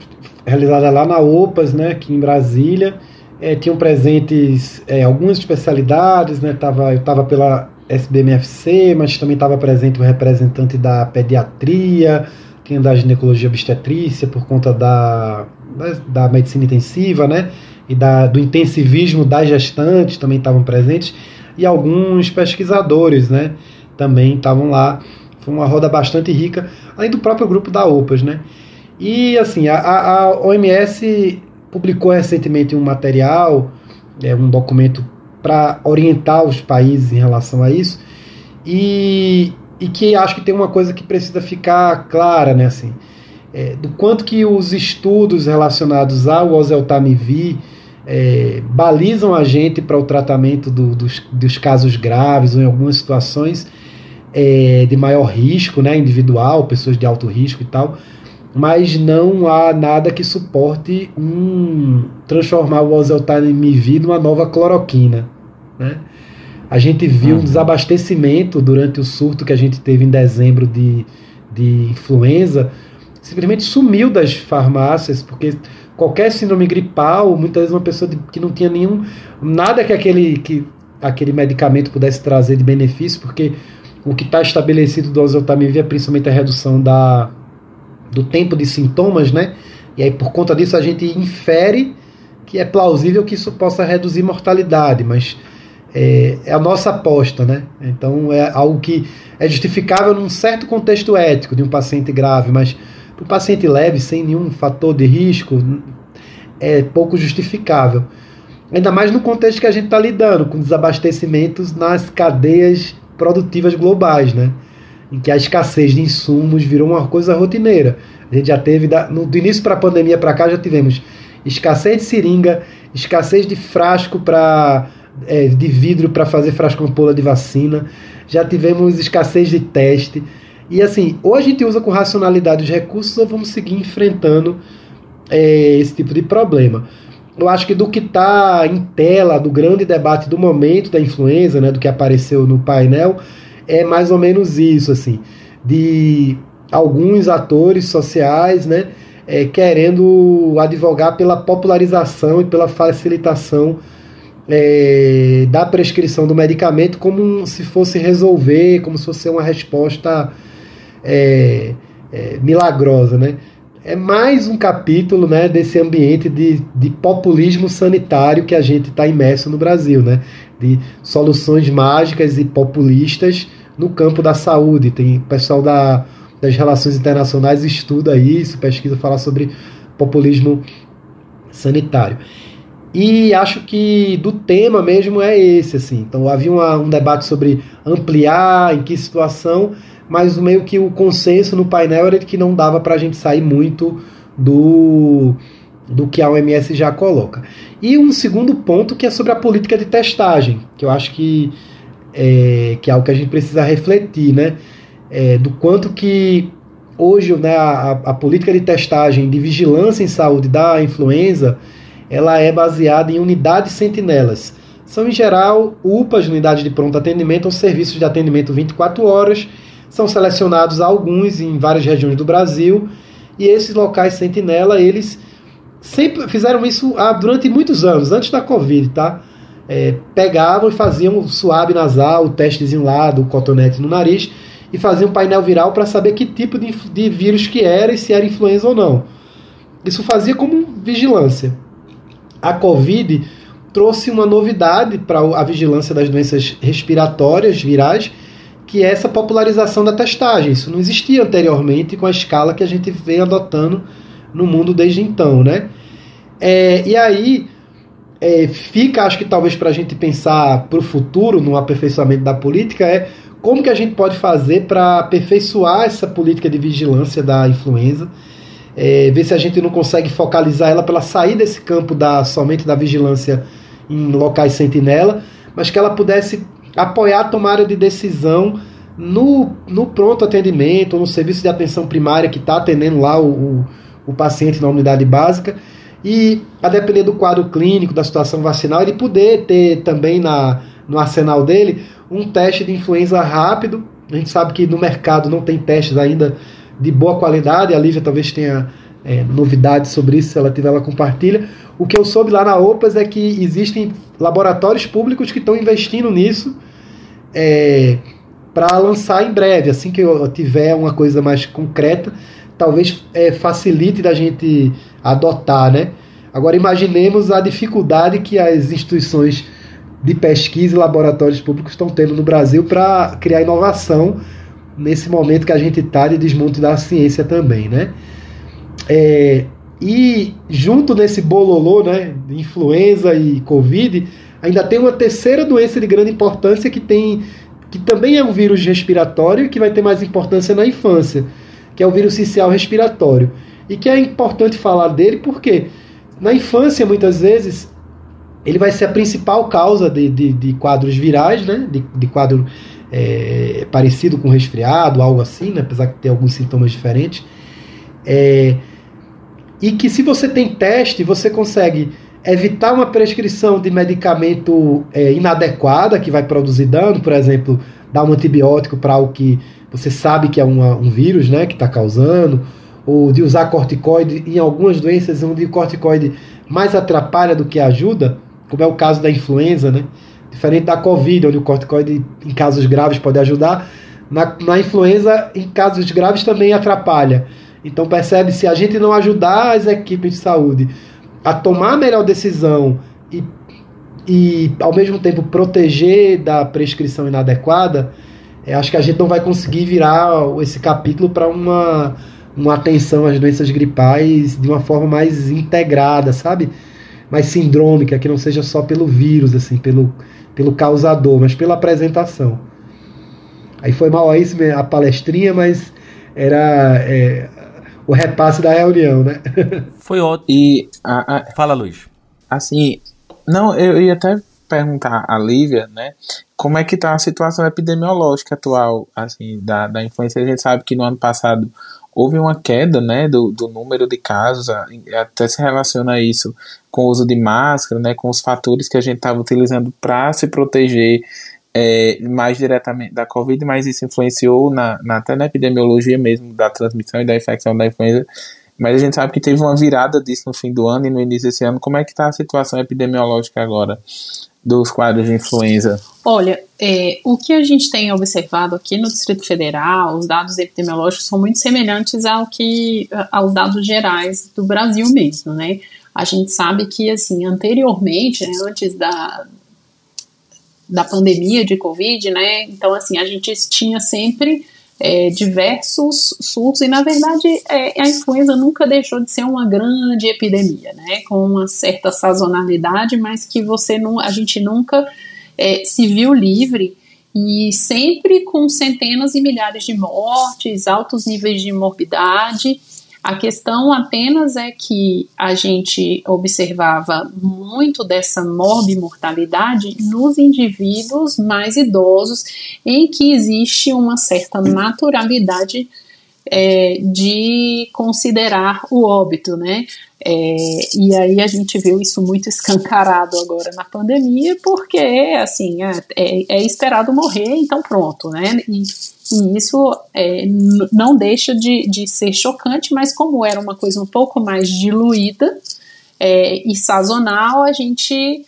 realizada lá na OPAS, né, aqui em Brasília. É, tinham presentes é, algumas especialidades, né, tava, eu estava pela SBMFC, mas também estava presente o representante da pediatria, tinha da ginecologia obstetrícia por conta da da, da medicina intensiva, né? E da, do intensivismo das gestantes também estavam presentes. E alguns pesquisadores, né? Também estavam lá. Foi uma roda bastante rica, além do próprio grupo da OPAS, né? E assim, a, a OMS publicou recentemente um material, é, um documento para orientar os países em relação a isso, e, e que acho que tem uma coisa que precisa ficar clara, né? Assim, é, do quanto que os estudos relacionados ao oseltamivir é, balizam a gente para o tratamento do, dos, dos, casos graves ou em algumas situações é, de maior risco, né, individual, pessoas de alto risco e tal, mas não há nada que suporte um, transformar o oseltamivir numa nova cloroquina, né? A gente viu uhum. um desabastecimento durante o surto que a gente teve em dezembro de, de influenza, simplesmente sumiu das farmácias, porque qualquer síndrome gripal, muitas vezes uma pessoa que não tinha nenhum nada que aquele que aquele medicamento pudesse trazer de benefício, porque o que está estabelecido do oseltamivir é principalmente a redução da, do tempo de sintomas, né? E aí, por conta disso, a gente infere que é plausível que isso possa reduzir mortalidade, mas é, é, a nossa aposta, né? Então é algo que é justificável num certo contexto ético de um paciente grave, mas para um paciente leve, sem nenhum fator de risco, é pouco justificável. Ainda mais no contexto que a gente está lidando, com desabastecimentos nas cadeias produtivas globais, né? Em que a escassez de insumos virou uma coisa rotineira. A gente já teve, no, do início para a pandemia para cá, já tivemos escassez de seringa, escassez de frasco para é, de vidro para fazer frasco ampola de vacina, já tivemos escassez de teste. E assim, ou a gente usa com racionalidade os recursos ou vamos seguir enfrentando é, esse tipo de problema. Eu acho que do que está em tela, do grande debate do momento da influenza, né, do que apareceu no painel, é mais ou menos isso, assim, de alguns atores sociais, né, é, querendo advogar pela popularização e pela facilitação é, da prescrição do medicamento como se fosse resolver, como se fosse uma resposta é, é, milagrosa, né? É mais um capítulo né, desse ambiente de, de populismo sanitário que a gente está imerso no Brasil, né? De soluções mágicas e populistas no campo da saúde. Tem pessoal da, das relações internacionais estuda isso, pesquisa, fala sobre populismo sanitário. E acho que do tema mesmo é esse, assim. Então havia uma, um debate sobre ampliar, em que situação, mas meio que o consenso no painel era de que não dava para a gente sair muito do, do que a OMS já coloca. E um segundo ponto que é sobre a política de testagem, que eu acho que é, que é algo que a gente precisa refletir, né? É, do quanto que hoje né, a, a política de testagem de vigilância em saúde da influenza ela é baseada em unidades sentinelas. São, em geral, UPAs, unidades de pronto atendimento, ou serviços de atendimento 24 horas. São selecionados alguns em várias regiões do Brasil. E esses locais sentinela, eles sempre fizeram isso ah, durante muitos anos, antes da Covid, tá? É, pegavam e faziam o suave nasal, o testezinho lá do cotonete no nariz, e faziam um painel viral para saber que tipo de, de vírus que era e se era influenza ou não. Isso fazia como vigilância a Covid trouxe uma novidade para a vigilância das doenças respiratórias virais, que é essa popularização da testagem. Isso não existia anteriormente com a escala que a gente vem adotando no mundo desde então, né? É, e aí é, fica, acho que talvez para a gente pensar para o futuro, no aperfeiçoamento da política, é como que a gente pode fazer para aperfeiçoar essa política de vigilância da influenza é, ver se a gente não consegue focalizar ela para sair desse campo da somente da vigilância em locais sentinela, mas que ela pudesse apoiar a tomada de decisão no, no pronto atendimento, no serviço de atenção primária que está atendendo lá o, o, o, paciente na unidade básica, e a depender do quadro clínico, da situação vacinal, ele poder ter também na, no arsenal dele um teste de influenza rápido. A gente sabe que no mercado não tem testes ainda de boa qualidade. A Lívia talvez tenha é, novidades sobre isso, se ela tiver, ela compartilha. O que eu soube lá na OPAS é que existem laboratórios públicos que estão investindo nisso é, para lançar em breve. Assim que eu tiver uma coisa mais concreta, talvez é, facilite da gente adotar, né? Agora imaginemos a dificuldade que as instituições de pesquisa e laboratórios públicos estão tendo no Brasil para criar inovação nesse momento que a gente está de desmonte da ciência também, né? É, e junto nesse bololô, né, de influenza e covid, ainda tem uma terceira doença de grande importância que tem que também é um vírus respiratório e que vai ter mais importância na infância, que é o vírus social respiratório. E que é importante falar dele porque na infância, muitas vezes, ele vai ser a principal causa de, de, de quadros virais, né? de, de quadro é, parecido com resfriado, algo assim, né? apesar de ter alguns sintomas diferentes. É, e que se você tem teste, você consegue evitar uma prescrição de medicamento é, inadequada que vai produzir dano, por exemplo, dar um antibiótico para algo que você sabe que é uma, um vírus né, que está causando, ou de usar corticoide em algumas doenças onde o corticoide mais atrapalha do que ajuda, como é o caso da influenza, né? Diferente da Covid, onde o corticoide em casos graves pode ajudar, na, na influenza, em casos graves, também atrapalha. Então percebe se a gente não ajudar as equipes de saúde a tomar a melhor decisão e, e ao mesmo tempo proteger da prescrição inadequada, é, acho que a gente não vai conseguir virar esse capítulo para uma, uma atenção às doenças gripais de uma forma mais integrada, sabe? Mais sindrômica, que não seja só pelo vírus, assim, pelo, pelo causador, mas pela apresentação. Aí foi mal aí a palestrinha, mas era é, o repasse da reunião, né? Foi ótimo. E a, a, Fala, Luiz. assim, não, eu ia até perguntar a Lívia, né, como é que tá a situação epidemiológica atual, assim, da, da influenza. A gente sabe que no ano passado houve uma queda, né, do, do número de casos, até se relaciona isso com o uso de máscara, né, com os fatores que a gente estava utilizando para se proteger é, mais diretamente da Covid, mas isso influenciou na, na, até na epidemiologia mesmo da transmissão e da infecção da influenza. Mas a gente sabe que teve uma virada disso no fim do ano e no início desse ano. Como é que está a situação epidemiológica agora dos quadros de influenza? Olha, é, o que a gente tem observado aqui no Distrito Federal, os dados epidemiológicos são muito semelhantes ao que aos dados gerais do Brasil mesmo, né? A gente sabe que assim, anteriormente, né, antes da da pandemia de Covid, né? Então, assim, a gente tinha sempre é, diversos surtos e, na verdade, é, a influenza nunca deixou de ser uma grande epidemia, né? Com uma certa sazonalidade, mas que você não, a gente nunca é, se viu livre e sempre com centenas e milhares de mortes, altos níveis de morbidade. A questão apenas é que a gente observava muito dessa morbimortalidade nos indivíduos mais idosos, em que existe uma certa naturalidade é, de considerar o óbito, né? É, e aí a gente viu isso muito escancarado agora na pandemia, porque assim é, é, é esperado morrer, então pronto, né? E, e isso é, não deixa de, de ser chocante, mas como era uma coisa um pouco mais diluída é, e sazonal, a gente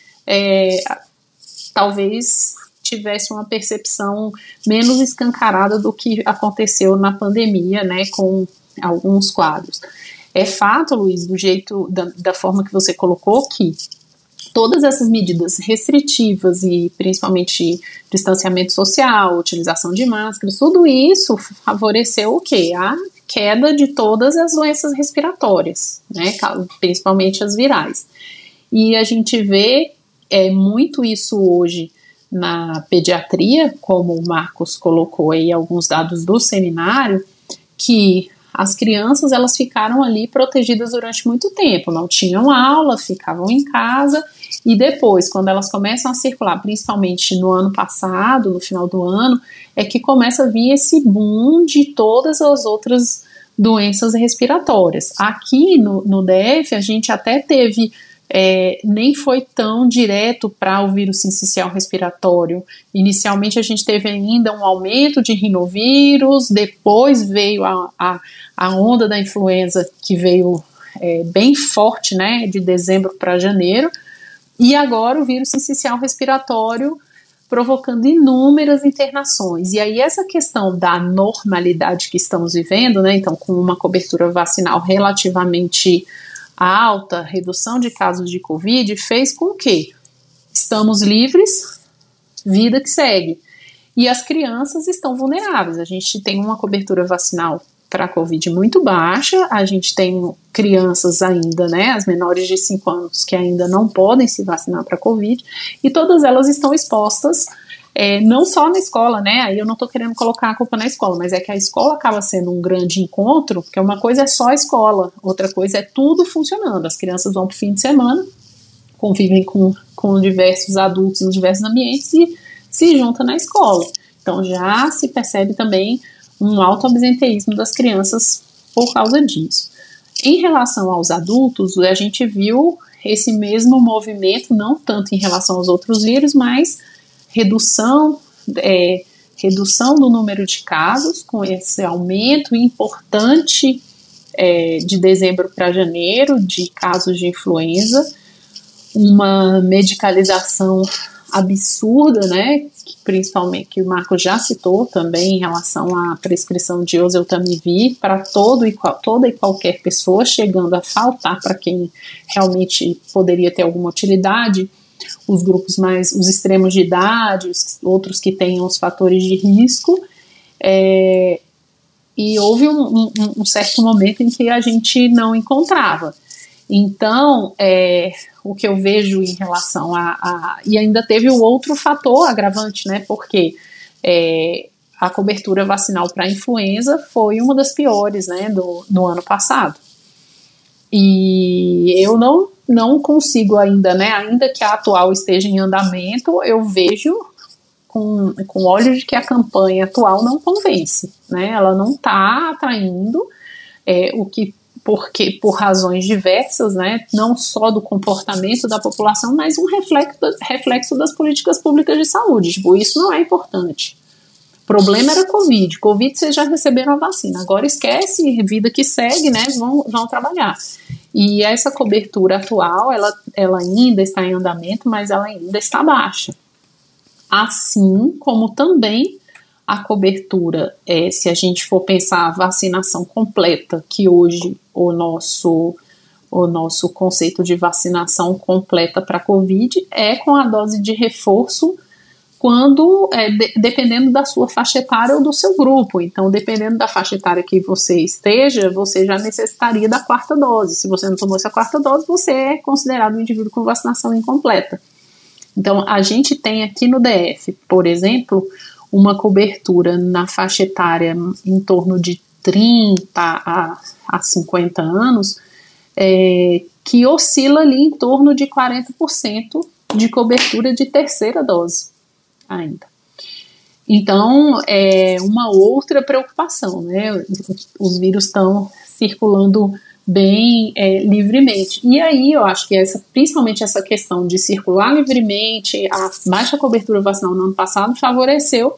talvez tivesse uma percepção menos escancarada do que aconteceu na pandemia, né, com alguns quadros. É fato, Luiz, do jeito, da, da forma que você colocou, que todas essas medidas restritivas e principalmente distanciamento social, utilização de máscaras, tudo isso favoreceu o quê? A queda de todas as doenças respiratórias, né, principalmente as virais. E a gente vê é, muito isso hoje na pediatria, como o Marcos colocou aí alguns dados do seminário, que as crianças elas ficaram ali protegidas durante muito tempo, não tinham aula, ficavam em casa e depois, quando elas começam a circular, principalmente no ano passado, no final do ano, é que começa a vir esse boom de todas as outras doenças respiratórias. Aqui no, no DF, a gente até teve é, nem foi tão direto para o vírus sincicial respiratório. Inicialmente a gente teve ainda um aumento de rinovírus, depois veio a, a, a onda da influenza que veio é, bem forte, né, de dezembro para janeiro, e agora o vírus sincicial respiratório provocando inúmeras internações. E aí essa questão da normalidade que estamos vivendo, né, então com uma cobertura vacinal relativamente alta, redução de casos de Covid, fez com que estamos livres, vida que segue. E as crianças estão vulneráveis. A gente tem uma cobertura vacinal para a Covid muito baixa, a gente tem crianças ainda, né, as menores de 5 anos, que ainda não podem se vacinar para a Covid, e todas elas estão expostas é, não só na escola, né? Aí eu não estou querendo colocar a culpa na escola, mas é que a escola acaba sendo um grande encontro, porque uma coisa é só a escola, outra coisa é tudo funcionando. As crianças vão para o fim de semana, convivem com, com diversos adultos em diversos ambientes e se juntam na escola. Então já se percebe também um alto absenteísmo das crianças por causa disso. Em relação aos adultos, a gente viu esse mesmo movimento, não tanto em relação aos outros vírus, mas redução, é, redução do número de casos, com esse aumento importante é, de dezembro para janeiro de casos de influenza, uma medicalização absurda, né, que, principalmente que o Marco já citou também em relação à prescrição de oseltamivir para todo e qual, toda e qualquer pessoa, chegando a faltar para quem realmente poderia ter alguma utilidade, os grupos mais, os extremos de idade, os, outros que tenham os fatores de risco, é, e houve um, um, um, certo momento em que a gente não encontrava. Então, é, o que eu vejo em relação a, a, E ainda teve o outro fator agravante, né? Porque é, a cobertura vacinal para influenza foi uma das piores, né, do, no ano passado. E eu não, não consigo ainda, né, ainda que a atual esteja em andamento, eu vejo com, com olhos de que a campanha atual não convence, né? Ela não está atraindo é, o que porque por razões diversas, né, não só do comportamento da população, mas um reflexo, reflexo das políticas públicas de saúde. Tipo, isso não é importante. O problema era Covid. Covid vocês já receberam a vacina. Agora esquece, vida que segue, né? Vão, vão trabalhar. E essa cobertura atual, ela, ela ainda está em andamento, mas ela ainda está baixa. Assim como também a cobertura, é, se a gente for pensar a vacinação completa, que hoje o nosso, o nosso conceito de vacinação completa para Covid é com a dose de reforço quando, é, de, dependendo da sua faixa etária ou do seu grupo. Então, dependendo da faixa etária que você esteja, você já necessitaria da quarta dose. Se você não tomou essa quarta dose, você é considerado um indivíduo com vacinação incompleta. Então, a gente tem aqui no DF, por exemplo, uma cobertura na faixa etária em torno de 30 a, a 50 anos, é, que oscila ali em torno de 40% de cobertura de terceira dose ainda. Então, é uma outra preocupação, né? Os vírus estão circulando bem é, livremente. E aí eu acho que essa, principalmente essa questão de circular livremente, a baixa cobertura vacinal no ano passado favoreceu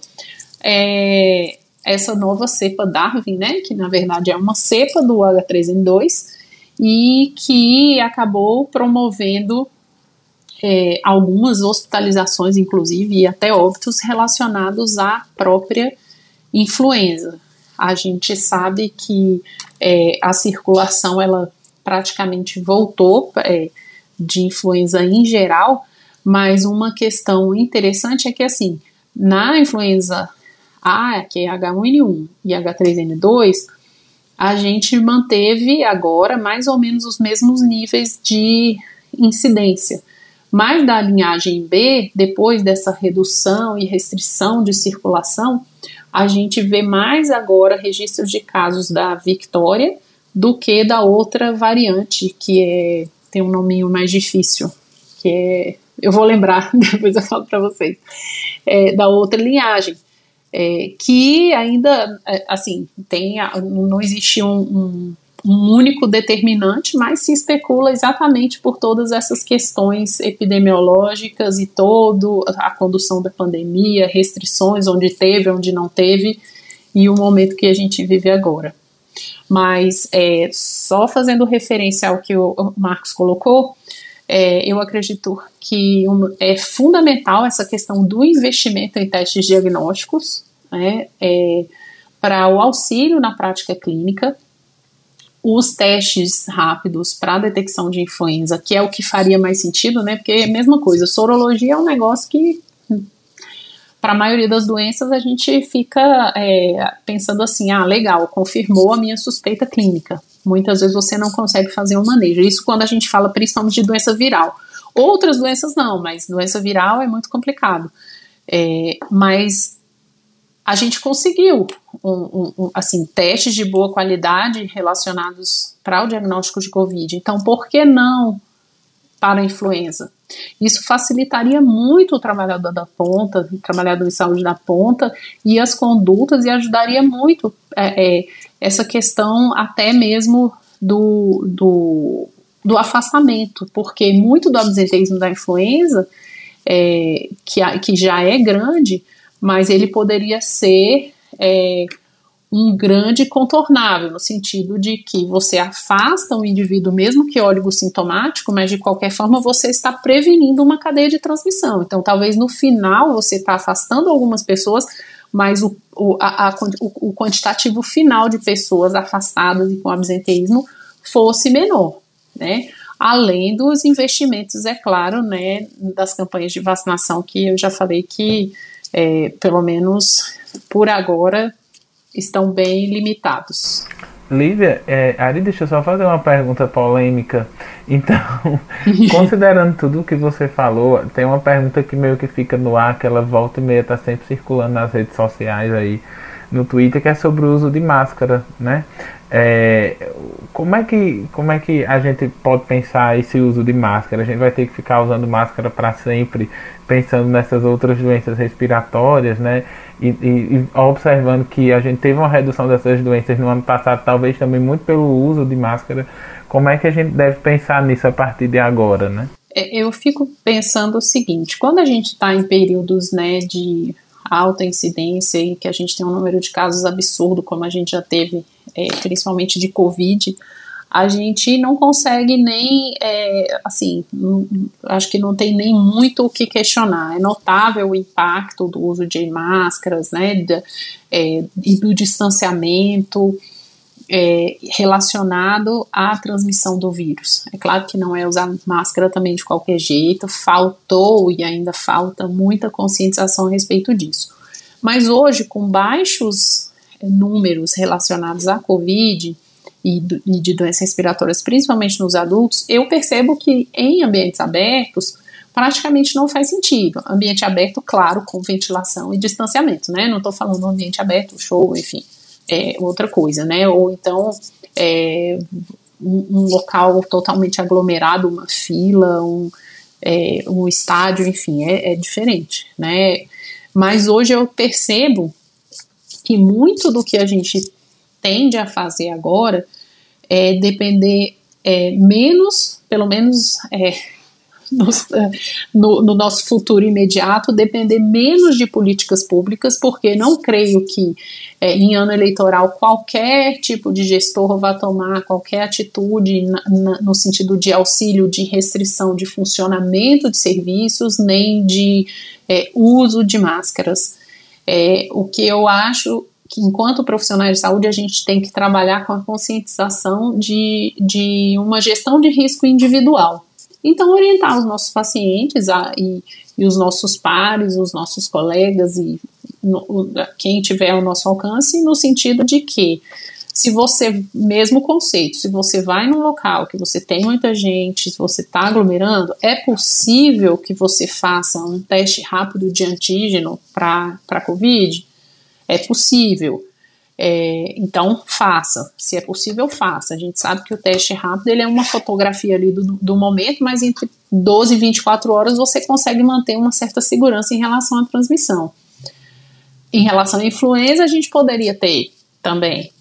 é, essa nova cepa Darwin, né, que na verdade é uma cepa do H3N2 e que acabou promovendo é, algumas hospitalizações, inclusive, e até óbitos relacionados à própria influenza. A gente sabe que é, a circulação ela praticamente voltou é, de influenza em geral, mas uma questão interessante é que assim, na influenza A, que é H1N1 e H3N2, a gente manteve agora mais ou menos os mesmos níveis de incidência. Mas da linhagem B, depois dessa redução e restrição de circulação, a gente vê mais agora registros de casos da Victoria do que da outra variante, que é, tem um nominho mais difícil, que é, eu vou lembrar, depois eu falo para vocês, é, da outra linhagem. É, que ainda, é, assim, tem, não existe um, um um único determinante, mas se especula exatamente por todas essas questões epidemiológicas e todo a condução da pandemia, restrições onde teve, onde não teve e o momento que a gente vive agora. Mas é, só fazendo referência ao que o Marcos colocou, é, eu acredito que um, é fundamental essa questão do investimento em testes diagnósticos né, é, para o auxílio na prática clínica os testes rápidos para detecção de influenza, que é o que faria mais sentido, né? Porque é a mesma coisa, sorologia é um negócio que para a maioria das doenças a gente fica é, pensando assim, ah, legal, confirmou a minha suspeita clínica. Muitas vezes você não consegue fazer um manejo. Isso quando a gente fala principalmente de doença viral. Outras doenças não, mas doença viral é muito complicado. É, mas a gente conseguiu um, um, um, assim testes de boa qualidade relacionados para o diagnóstico de Covid. Então, por que não para a influenza? Isso facilitaria muito o trabalhador da ponta, o trabalhador de saúde da ponta e as condutas e ajudaria muito é, é, essa questão até mesmo do, do, do, afastamento, porque muito do absenteísmo da influenza, é, que, que já é grande, mas ele poderia ser é, um grande contornável, no sentido de que você afasta o indivíduo, mesmo que sintomático, mas de qualquer forma você está prevenindo uma cadeia de transmissão. Então, talvez no final você está afastando algumas pessoas, mas o, o, a, a, o, o quantitativo final de pessoas afastadas e com absenteísmo fosse menor, né? Além dos investimentos, é claro, né, das campanhas de vacinação que eu já falei que, é, pelo menos por agora, estão bem limitados. Lívia, é, Ari, deixa eu só fazer uma pergunta polêmica. Então, considerando tudo o que você falou, tem uma pergunta que meio que fica no ar, que ela volta e meia está sempre circulando nas redes sociais aí, no Twitter, que é sobre o uso de máscara, né? É, como, é que, como é que a gente pode pensar esse uso de máscara? A gente vai ter que ficar usando máscara para sempre, pensando nessas outras doenças respiratórias, né? e, e, observando que a gente teve uma redução dessas doenças no ano passado, talvez também muito pelo uso de máscara, como é que a gente deve pensar nisso a partir de agora, né? É, eu fico pensando o seguinte, quando a gente está em períodos né, de alta incidência e que a gente tem um número de casos absurdo, como a gente já teve, é, principalmente de Covid, a gente não consegue nem, é, assim, acho que não tem nem muito o que questionar. É notável o impacto do uso de máscaras, né, de, é, e do distanciamento é, relacionado à transmissão do vírus. É claro que não é usar máscara também de qualquer jeito, faltou e ainda falta muita conscientização a respeito disso. Mas hoje, com baixos números relacionados à Covid, e, e de doenças respiratórias, principalmente nos adultos, eu percebo que em ambientes abertos praticamente não faz sentido. Ambiente aberto, claro, com ventilação e distanciamento, né? Não estou falando ambiente aberto, show, enfim, é outra coisa, né? Ou então é, um, um, local totalmente aglomerado, uma fila, um, é, um estádio, enfim, é, é diferente, né? Mas hoje eu percebo que muito do que a gente tende a fazer agora é, depender é, menos, pelo menos é, no, no, nosso futuro imediato, depender menos de políticas públicas, porque não creio que é, em ano eleitoral qualquer tipo de gestor vá tomar qualquer atitude na, na, no sentido de auxílio, de restrição de funcionamento de serviços, nem de é, uso de máscaras. É, o que eu acho que enquanto profissionais de saúde a gente tem que trabalhar com a conscientização de, de uma gestão de risco individual. Então, orientar os nossos pacientes a, e, e os nossos pares, os nossos colegas e no, quem tiver ao nosso alcance, no sentido de que se você, mesmo conceito, se você vai num local que você tem muita gente, se você está aglomerando, é possível que você faça um teste rápido de antígeno para Covid? É possível. É, então, faça. Se é possível, faça. A gente sabe que o teste rápido ele é uma fotografia ali do, do momento, mas entre 12 e 24 horas você consegue manter uma certa segurança em relação à transmissão. Em relação à influenza, a gente poderia ter também,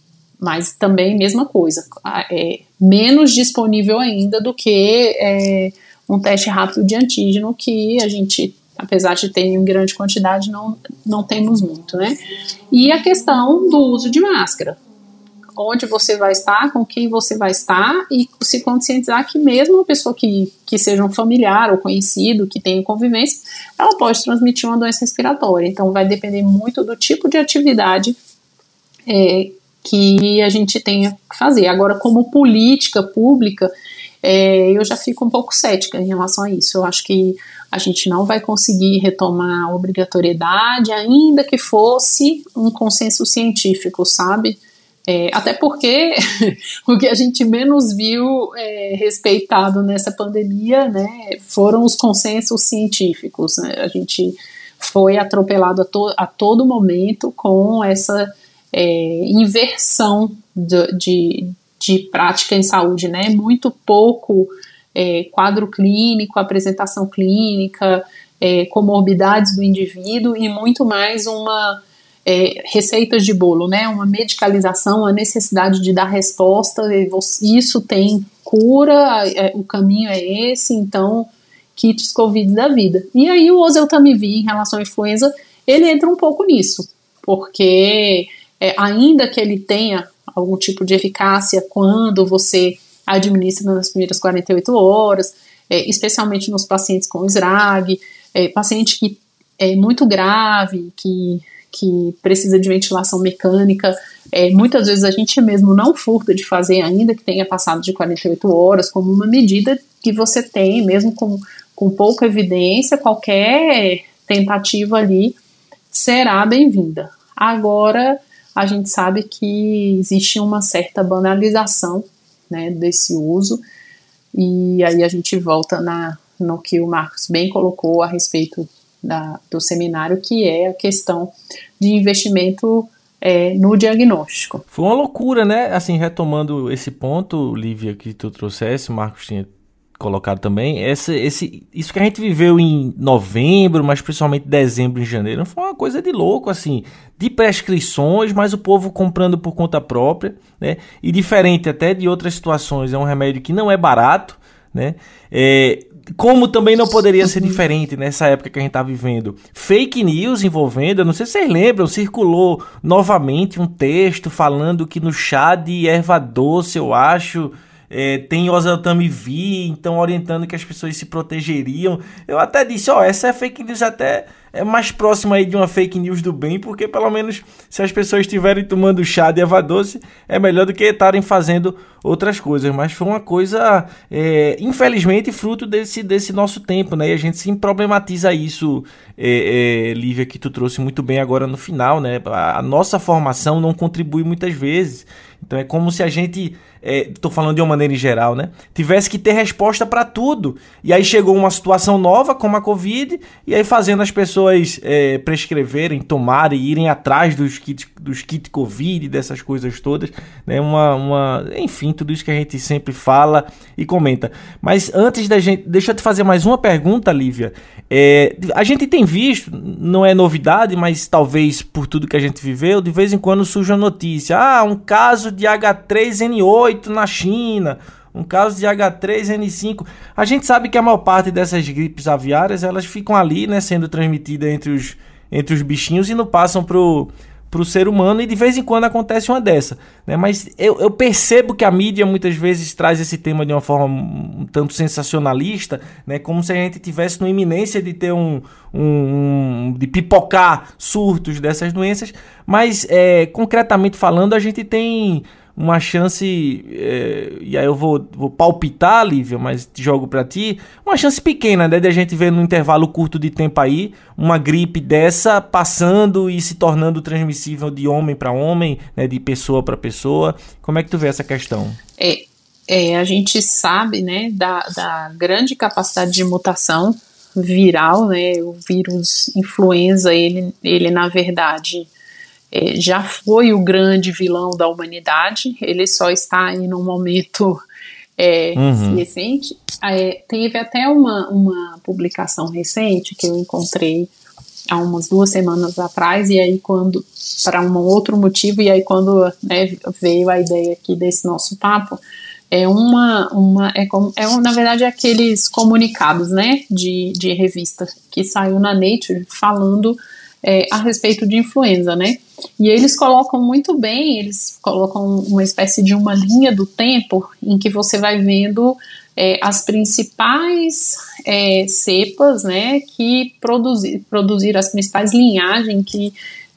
mas também mesma coisa. É menos disponível ainda do que é, um teste rápido de antígeno que a gente apesar de ter em grande quantidade, não, não temos muito, né? E a questão do uso de máscara. Onde você vai estar, com quem você vai estar e se conscientizar que mesmo uma pessoa que, que seja um familiar ou conhecido, que tenha convivência, ela pode transmitir uma doença respiratória. Então vai depender muito do tipo de atividade é, que a gente tenha que fazer. Agora, como política pública, é, eu já fico um pouco cética em relação a isso. Eu acho que a gente não vai conseguir retomar a obrigatoriedade, ainda que fosse um consenso científico, sabe? É, até porque o que a gente menos viu é, respeitado nessa pandemia né, foram os consensos científicos. Né? A gente foi atropelado a, to a todo momento com essa é, inversão de, de, de, prática em saúde, né? muito pouco é, quadro clínico, apresentação clínica, é, comorbidades do indivíduo e muito mais uma é, receitas de bolo, né? Uma medicalização, a necessidade de dar resposta, isso tem cura, é, o caminho é esse, então kits Covid da vida. E aí o oseltamivir em relação à influenza, ele entra um pouco nisso, porque é, ainda que ele tenha algum tipo de eficácia quando você administra nas primeiras 48 horas, é, especialmente nos pacientes com SRAG, é, paciente que é muito grave, que, que precisa de ventilação mecânica, é, muitas vezes a gente mesmo não furta de fazer, ainda que tenha passado de 48 horas, como uma medida que você tem, mesmo com, com pouca evidência, qualquer tentativa ali será bem-vinda. Agora, a gente sabe que existe uma certa banalização né, desse uso, e aí a gente volta na, no que o Marcos bem colocou a respeito da, do seminário, que é a questão de investimento é, no diagnóstico. Foi uma loucura, né? Assim, retomando esse ponto, Lívia, que tu trouxesse, Marcos tinha colocado também, esse, isso que a gente viveu em novembro, mas principalmente dezembro e janeiro, foi uma coisa de louco, assim, de prescrições, mas o povo comprando por conta própria, né? E diferente até de outras situações, é um remédio que não é barato, né? É, como também não poderia ser diferente nessa época que a gente está vivendo. Fake news envolvendo, não sei se vocês lembram, circulou novamente um texto falando que no chá de erva doce, eu acho, é, tem oseltamivir, então orientando que as pessoas se protegeriam. Eu até disse, ó, essa é fake news até é mais próxima aí de uma fake news do bem, porque pelo menos se as pessoas estiverem tomando chá de erva doce, é melhor do que estarem fazendo outras coisas. Mas foi uma coisa, é, infelizmente, fruto desse, desse nosso tempo, né? E a gente sim problematiza isso, é, é, Lívia, que tu trouxe muito bem agora no final, né? A, a nossa formação não contribui muitas vezes. Então é como se a gente estou é, falando de uma maneira em geral, né? Tivesse que ter resposta para tudo. E aí chegou uma situação nova, como a Covid, e aí fazendo as pessoas é, prescreverem, tomarem, irem atrás dos kits, dos kits Covid, dessas coisas todas, né? Uma, uma, enfim, tudo isso que a gente sempre fala e comenta. Mas antes da gente, deixa eu te fazer mais uma pergunta, Lívia. É, a gente tem visto, não é novidade, mas talvez por tudo que a gente viveu, de vez em quando surge a notícia: ah, um caso de H3N8 na China, um caso de H3N5. A gente sabe que a maior parte dessas gripes aviárias elas ficam ali, né, sendo transmitidas entre os, entre os bichinhos e não passam pro para o ser humano e de vez em quando acontece uma dessa. Né? Mas eu, eu, percebo que a mídia muitas vezes traz esse tema de uma forma um tanto sensacionalista, né? como se a gente tivesse na iminência de ter um, um, um de pipocar surtos dessas doenças, mas é, concretamente falando a gente tem uma chance, é, e aí eu vou, vou palpitar, Lívia, mas jogo para ti, uma chance pequena, né, de a gente ver num intervalo curto de tempo aí, uma gripe dessa passando e se tornando transmissível de homem para homem, né, de pessoa para pessoa. Como é que tu vê essa questão? É, é, a gente sabe, né, da, da grande capacidade de mutação viral, né, o vírus influenza, ele, ele na verdade já foi o grande vilão da humanidade, ele só está aí num momento é, uhum. recente. É, teve até uma, uma publicação recente que eu encontrei há umas duas semanas atrás, e aí quando, para um outro motivo, e aí quando né, veio a ideia aqui desse nosso papo, é uma, uma é, como, é na verdade aqueles comunicados, né, de, de revista que saiu na Nature falando é, a respeito de influenza, né? E eles colocam muito bem, eles colocam uma espécie de uma linha do tempo em que você vai vendo é, as principais é, cepas, né, que produzir, produziram as principais linhagens que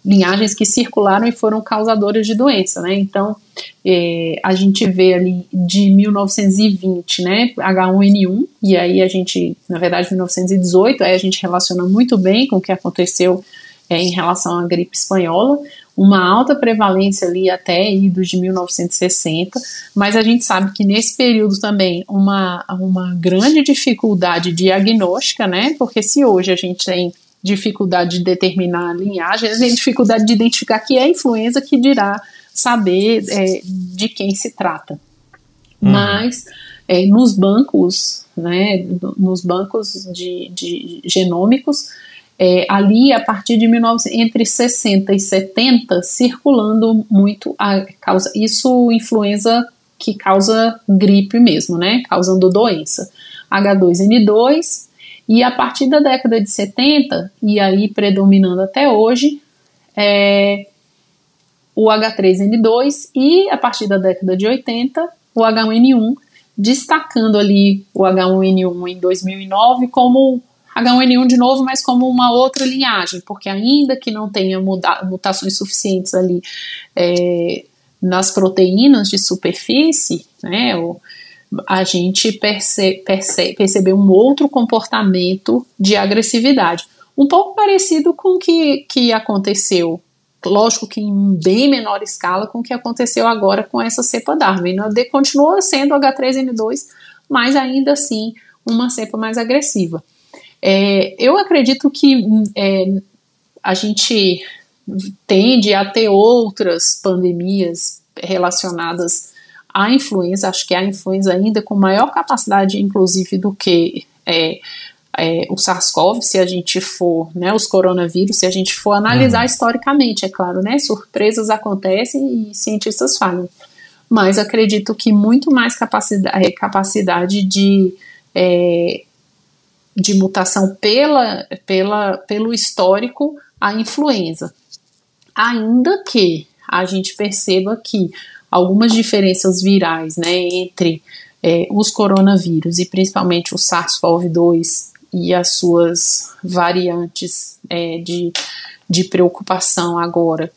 linhagens que circularam e foram causadoras de doença, né? Então, é, a gente vê ali de 1920, né, H1N1, e aí a gente, na verdade, 1918, aí a gente relaciona muito bem com o que aconteceu é, em relação à gripe espanhola, uma alta prevalência ali até idos de 1960, mas a gente sabe que nesse período também uma, uma grande dificuldade diagnóstica, né? Porque se hoje a gente tem dificuldade de determinar a linhagem, a gente tem dificuldade de identificar que é influenza que dirá saber é, de quem se trata. Uhum. Mas é, nos bancos, né, nos bancos de, de genômicos, é, ali a partir de 19, entre 60 e 70 circulando muito a causa. Isso influenza que causa gripe mesmo, né, causando doença. H2N2 e a partir da década de 70 e aí predominando até hoje é, o H3N2 e, a partir da década de 80, o H1N1, destacando ali o H1N1 em 2009 como H1N1 de novo, mas como uma outra linhagem, porque ainda que não tenha muda, mutações suficientes ali é, nas proteínas de superfície, né, a gente perce, perce, percebeu um outro comportamento de agressividade. Um pouco parecido com o que, que aconteceu, lógico que em bem menor escala, com o que aconteceu agora com essa cepa Darwin. Continua sendo H3N2, mas ainda assim uma cepa mais agressiva. É, eu acredito que é, a gente tende a ter outras pandemias relacionadas à influenza. Acho que a influenza ainda com maior capacidade, inclusive, do que é, é, o SARS-CoV, se a gente for, né, os coronavírus, se a gente for analisar uhum. historicamente, é claro, né, surpresas acontecem e cientistas falham. Mas acredito que muito mais capacidade, é, capacidade de é, de mutação pela, pela, pelo histórico a influenza. Ainda que a gente perceba que algumas diferenças virais né, entre é, os coronavírus e principalmente o SARS-CoV-2 e as suas variantes é, de, de preocupação agora,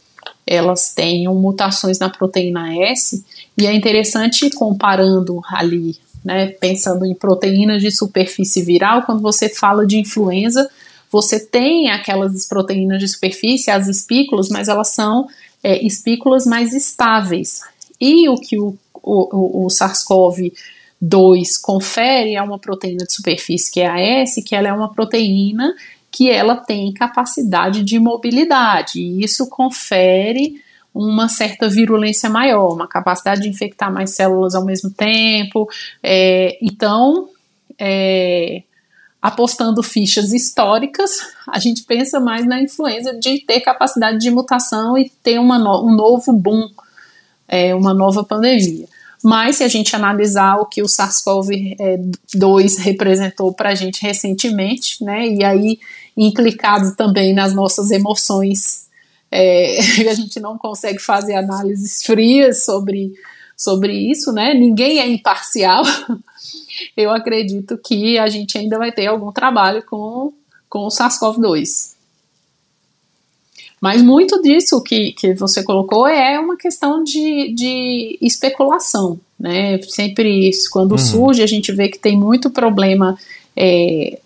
elas tenham mutações na proteína S, e é interessante comparando ali né, pensando em proteínas de superfície viral, quando você fala de influenza, você tem aquelas proteínas de superfície, as espículas, mas elas são é, espículas mais estáveis. E o que o, o, o SARS-CoV-2 confere é uma proteína de superfície, que é a S, que ela é uma proteína que ela tem capacidade de mobilidade, e isso confere uma certa virulência maior, uma capacidade de infectar mais células ao mesmo tempo. É, então, é, apostando fichas históricas, a gente pensa mais na influenza de ter capacidade de mutação e ter uma no, um novo boom, é, uma nova pandemia. Mas se a gente analisar o que o SARS-CoV-2 representou para a gente recentemente, né, e aí implicado também nas nossas emoções é, a gente não consegue fazer análises frias sobre, sobre isso, né? Ninguém é imparcial. Eu acredito que a gente ainda vai ter algum trabalho com, com o SARS-CoV-2. Mas muito disso que, que você colocou é uma questão de, de especulação. Né? Sempre quando uhum. surge, a gente vê que tem muito problema é,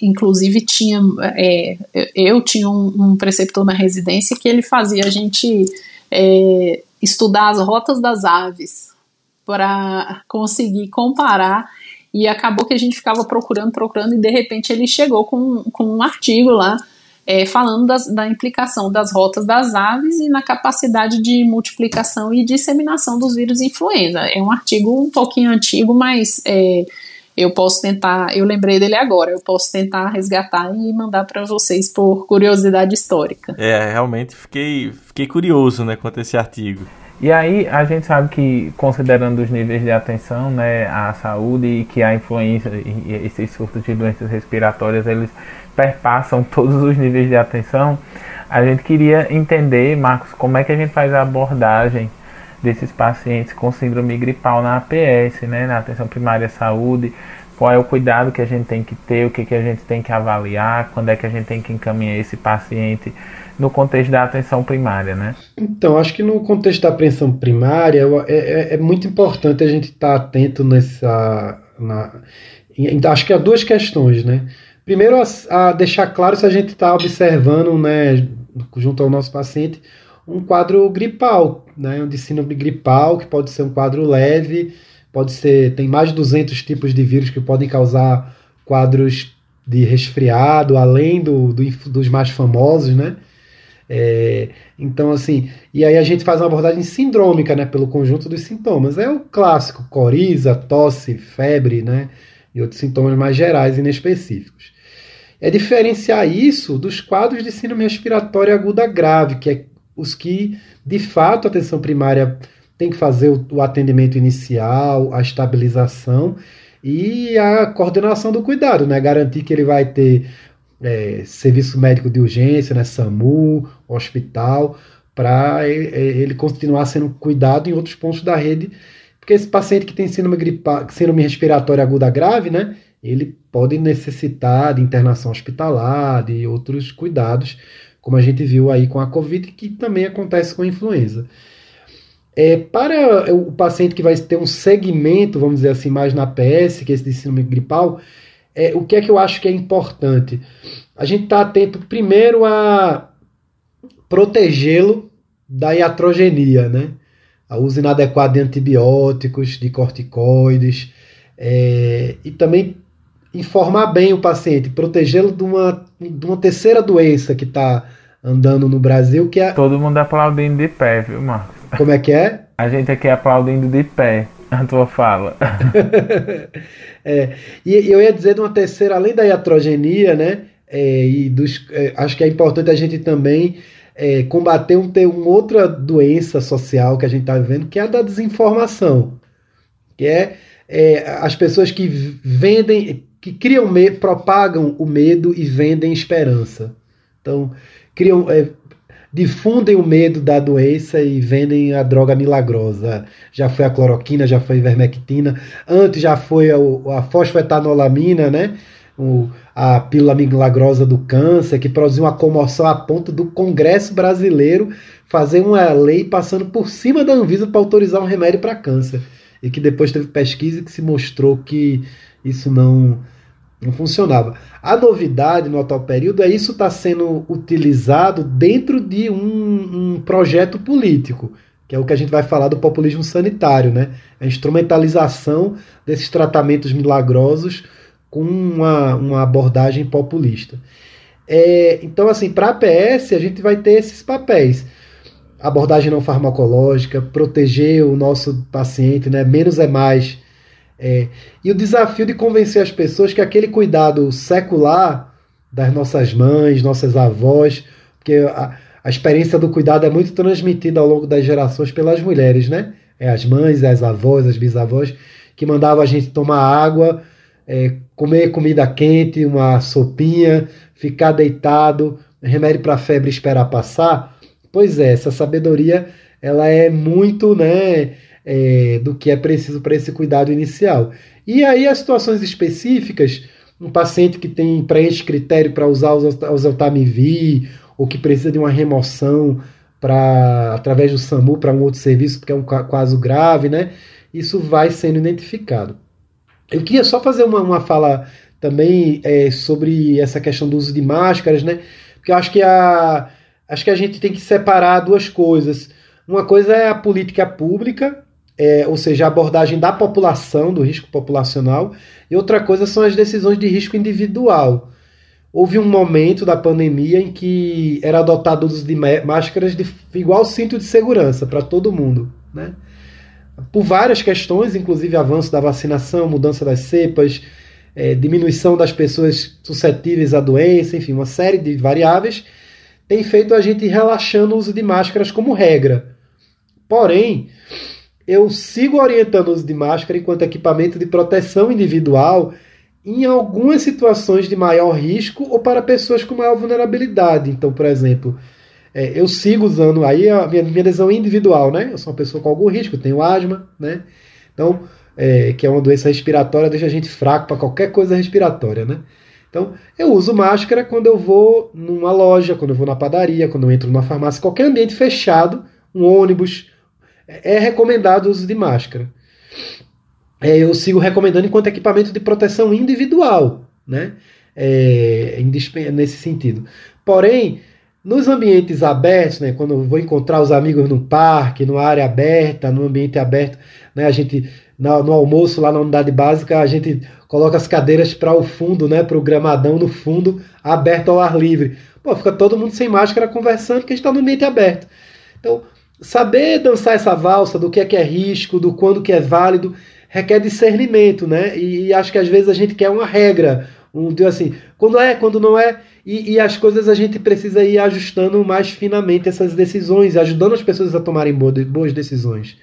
inclusive tinha é, eu tinha um, um, preceptor na residência que ele fazia a gente é, estudar as rotas das aves para conseguir comparar e acabou que a gente ficava procurando, procurando e de repente ele chegou com, com um artigo lá é, falando das, da implicação das rotas das aves e na capacidade de multiplicação e disseminação dos vírus influenza. É um artigo um pouquinho antigo, mas é, eu posso tentar, eu lembrei dele agora, eu posso tentar resgatar e mandar para vocês por curiosidade histórica. É, realmente fiquei, fiquei curioso, né, quanto a esse artigo. E aí a gente sabe que, considerando os níveis de atenção, né, a saúde e que a influência e esses surtos de doenças respiratórias, eles perpassam todos os níveis de atenção, a gente queria entender, Marcos, como é que a gente faz a abordagem desses pacientes com síndrome gripal na APS, né, na atenção primária à saúde, qual é o cuidado que a gente tem que ter, o que, que a gente tem que avaliar, quando é que a gente tem que encaminhar esse paciente no contexto da atenção primária, né? Então, acho que no contexto da atenção primária é, é, é muito importante a gente estar tá atento nessa. Na, em, acho que há duas questões, né? Primeiro, a, a deixar claro se a gente está observando, né, junto ao nosso paciente, um quadro gripal, né, um de síndrome gripal, que pode ser um quadro leve, pode ser, tem mais de 200 tipos de vírus que podem causar quadros de resfriado, além do, do dos mais famosos, né? É, então, assim, e aí a gente faz uma abordagem sindrômica, né, pelo conjunto dos sintomas. É o clássico, coriza, tosse, febre, né, e outros sintomas mais gerais e inespecíficos. É diferenciar isso dos quadros de síndrome respiratória aguda grave, que é os que, de fato, a atenção primária tem que fazer o, o atendimento inicial, a estabilização e a coordenação do cuidado, né? Garantir que ele vai ter é, serviço médico de urgência, né? SAMU, hospital, para ele continuar sendo cuidado em outros pontos da rede, porque esse paciente que tem síndrome, gripa, síndrome respiratória aguda grave, né, ele pode necessitar de internação hospitalar, de outros cuidados, como a gente viu aí com a Covid, que também acontece com a influenza. É, para o paciente que vai ter um segmento, vamos dizer assim, mais na PS, que é esse de síndrome gripal, é, o que é que eu acho que é importante? A gente está atento primeiro a protegê-lo da iatrogenia, né? A uso inadequado de antibióticos, de corticoides, é, e também informar bem o paciente, protegê-lo de uma, de uma terceira doença que está andando no Brasil, que é. Todo mundo aplaudindo de pé, viu, Marcos? Como é que é? A gente aqui aplaudindo de pé a tua fala. é, e eu ia dizer de uma terceira, além da iatrogenia, né? É, e dos, é, acho que é importante a gente também é, combater um, ter uma outra doença social que a gente está vivendo, que é a da desinformação. Que é, é as pessoas que vendem, que criam propagam o medo e vendem esperança. Então, criam, é, difundem o medo da doença e vendem a droga milagrosa. Já foi a cloroquina, já foi a ivermectina, antes já foi a, a fosfetanolamina, né? O, a pílula milagrosa do câncer, que produziu uma comoção a ponto do Congresso brasileiro fazer uma lei passando por cima da Anvisa para autorizar um remédio para câncer. E que depois teve pesquisa que se mostrou que isso não, não funcionava. A novidade no atual período é isso está sendo utilizado dentro de um, um, projeto político, que é o que a gente vai falar do populismo sanitário, né? A instrumentalização desses tratamentos milagrosos com uma, uma abordagem populista. É, então, assim, para a PS, a gente vai ter esses papéis. Abordagem não farmacológica, proteger o nosso paciente, né? menos é mais é, e o desafio de convencer as pessoas que aquele cuidado secular das nossas mães, nossas avós, porque a, a experiência do cuidado é muito transmitida ao longo das gerações pelas mulheres, né? É as mães, as avós, as bisavós, que mandavam a gente tomar água, é, comer comida quente, uma sopinha, ficar deitado, remédio para febre esperar passar. Pois é, essa sabedoria ela é muito, né? É, do que é preciso para esse cuidado inicial. E aí as situações específicas, um paciente que tem preenche critério para usar o oseltamivir ou que precisa de uma remoção para através do SAMU para um outro serviço porque é um caso grave, né? Isso vai sendo identificado. Eu queria só fazer uma, uma fala também é, sobre essa questão do uso de máscaras, né? Porque eu acho que a acho que a gente tem que separar duas coisas. Uma coisa é a política pública é, ou seja, a abordagem da população, do risco populacional, e outra coisa são as decisões de risco individual. Houve um momento da pandemia em que era adotado o uso de máscaras de igual cinto de segurança para todo mundo. Né? Por várias questões, inclusive avanço da vacinação, mudança das cepas, é, diminuição das pessoas suscetíveis à doença, enfim, uma série de variáveis, tem feito a gente relaxando o uso de máscaras como regra. Porém, eu sigo orientando o uso de máscara enquanto equipamento de proteção individual em algumas situações de maior risco ou para pessoas com maior vulnerabilidade. Então, por exemplo, é, eu sigo usando aí a minha, minha adesão individual, né? Eu sou uma pessoa com algum risco, tenho asma, né? Então, é, que é uma doença respiratória, deixa a gente fraco para qualquer coisa respiratória, né? Então, eu uso máscara quando eu vou numa loja, quando eu vou na padaria, quando eu entro numa farmácia, qualquer ambiente fechado, um ônibus, é recomendado o uso de máscara. É, eu sigo recomendando enquanto equipamento de proteção individual, né? É, nesse sentido. Porém, nos ambientes abertos, né, quando eu vou encontrar os amigos no parque, numa área aberta, no ambiente aberto, né, a gente no, no almoço lá na unidade básica, a gente coloca as cadeiras para o fundo, né, para o gramadão no fundo, aberto ao ar livre. Pô, fica todo mundo sem máscara conversando, porque a gente está no ambiente aberto. Então, saber dançar essa valsa do que é que é risco, do quando que é válido, requer discernimento, né? E, acho que às vezes a gente quer uma regra, um tipo assim, quando é, quando não é, e, e, as coisas a gente precisa ir ajustando mais finamente essas decisões, ajudando as pessoas a tomarem boas decisões.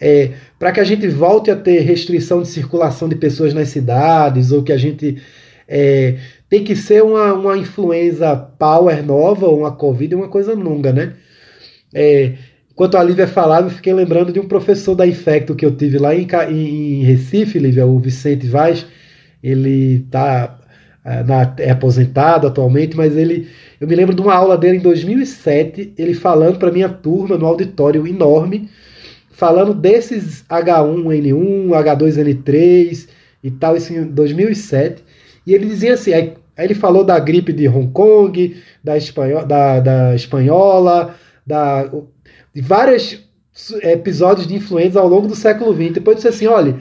É, para que a gente volte a ter restrição de circulação de pessoas nas cidades, ou que a gente é, tem que ser uma, uma influenza power nova, ou uma Covid, uma coisa longa, né? É, enquanto a Lívia falava, eu fiquei lembrando de um professor da Infecto que eu tive lá em, em Recife, Lívia, o Vicente Vaz. Ele tá é, na, é aposentado atualmente, mas ele eu me lembro de uma aula dele em 2007, ele falando para minha turma no auditório enorme, falando desses H1N1, H2N3 e tal, isso em 2007. E ele dizia assim: aí, aí ele falou da gripe de Hong Kong, da, espanho, da, da espanhola, da, vários episódios de influenza ao longo do século XX. Depois disse assim: olha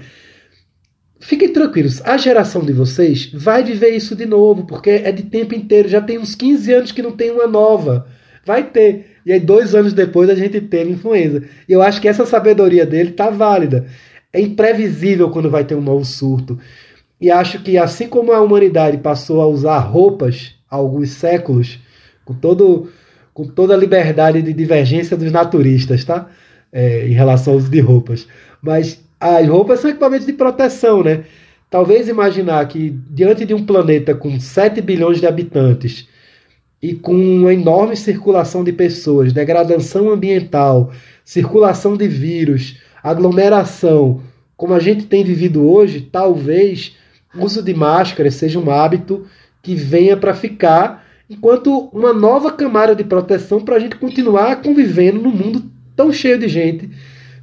Fiquem tranquilos, a geração de vocês vai viver isso de novo, porque é de tempo inteiro. Já tem uns 15 anos que não tem uma nova. Vai ter. E aí, dois anos depois, a gente teve influenza. E eu acho que essa sabedoria dele tá válida. É imprevisível quando vai ter um novo surto. E acho que, assim como a humanidade passou a usar roupas há alguns séculos, com, todo, com toda a liberdade de divergência dos naturistas, tá? É, em relação ao uso de roupas. Mas as roupas são equipamentos de proteção, né? Talvez imaginar que diante de um planeta com 7 bilhões de habitantes e com uma enorme circulação de pessoas, degradação ambiental, circulação de vírus, aglomeração, como a gente tem vivido hoje, talvez o uso de máscara seja um hábito que venha para ficar, enquanto uma nova camada de proteção para a gente continuar convivendo num mundo tão cheio de gente,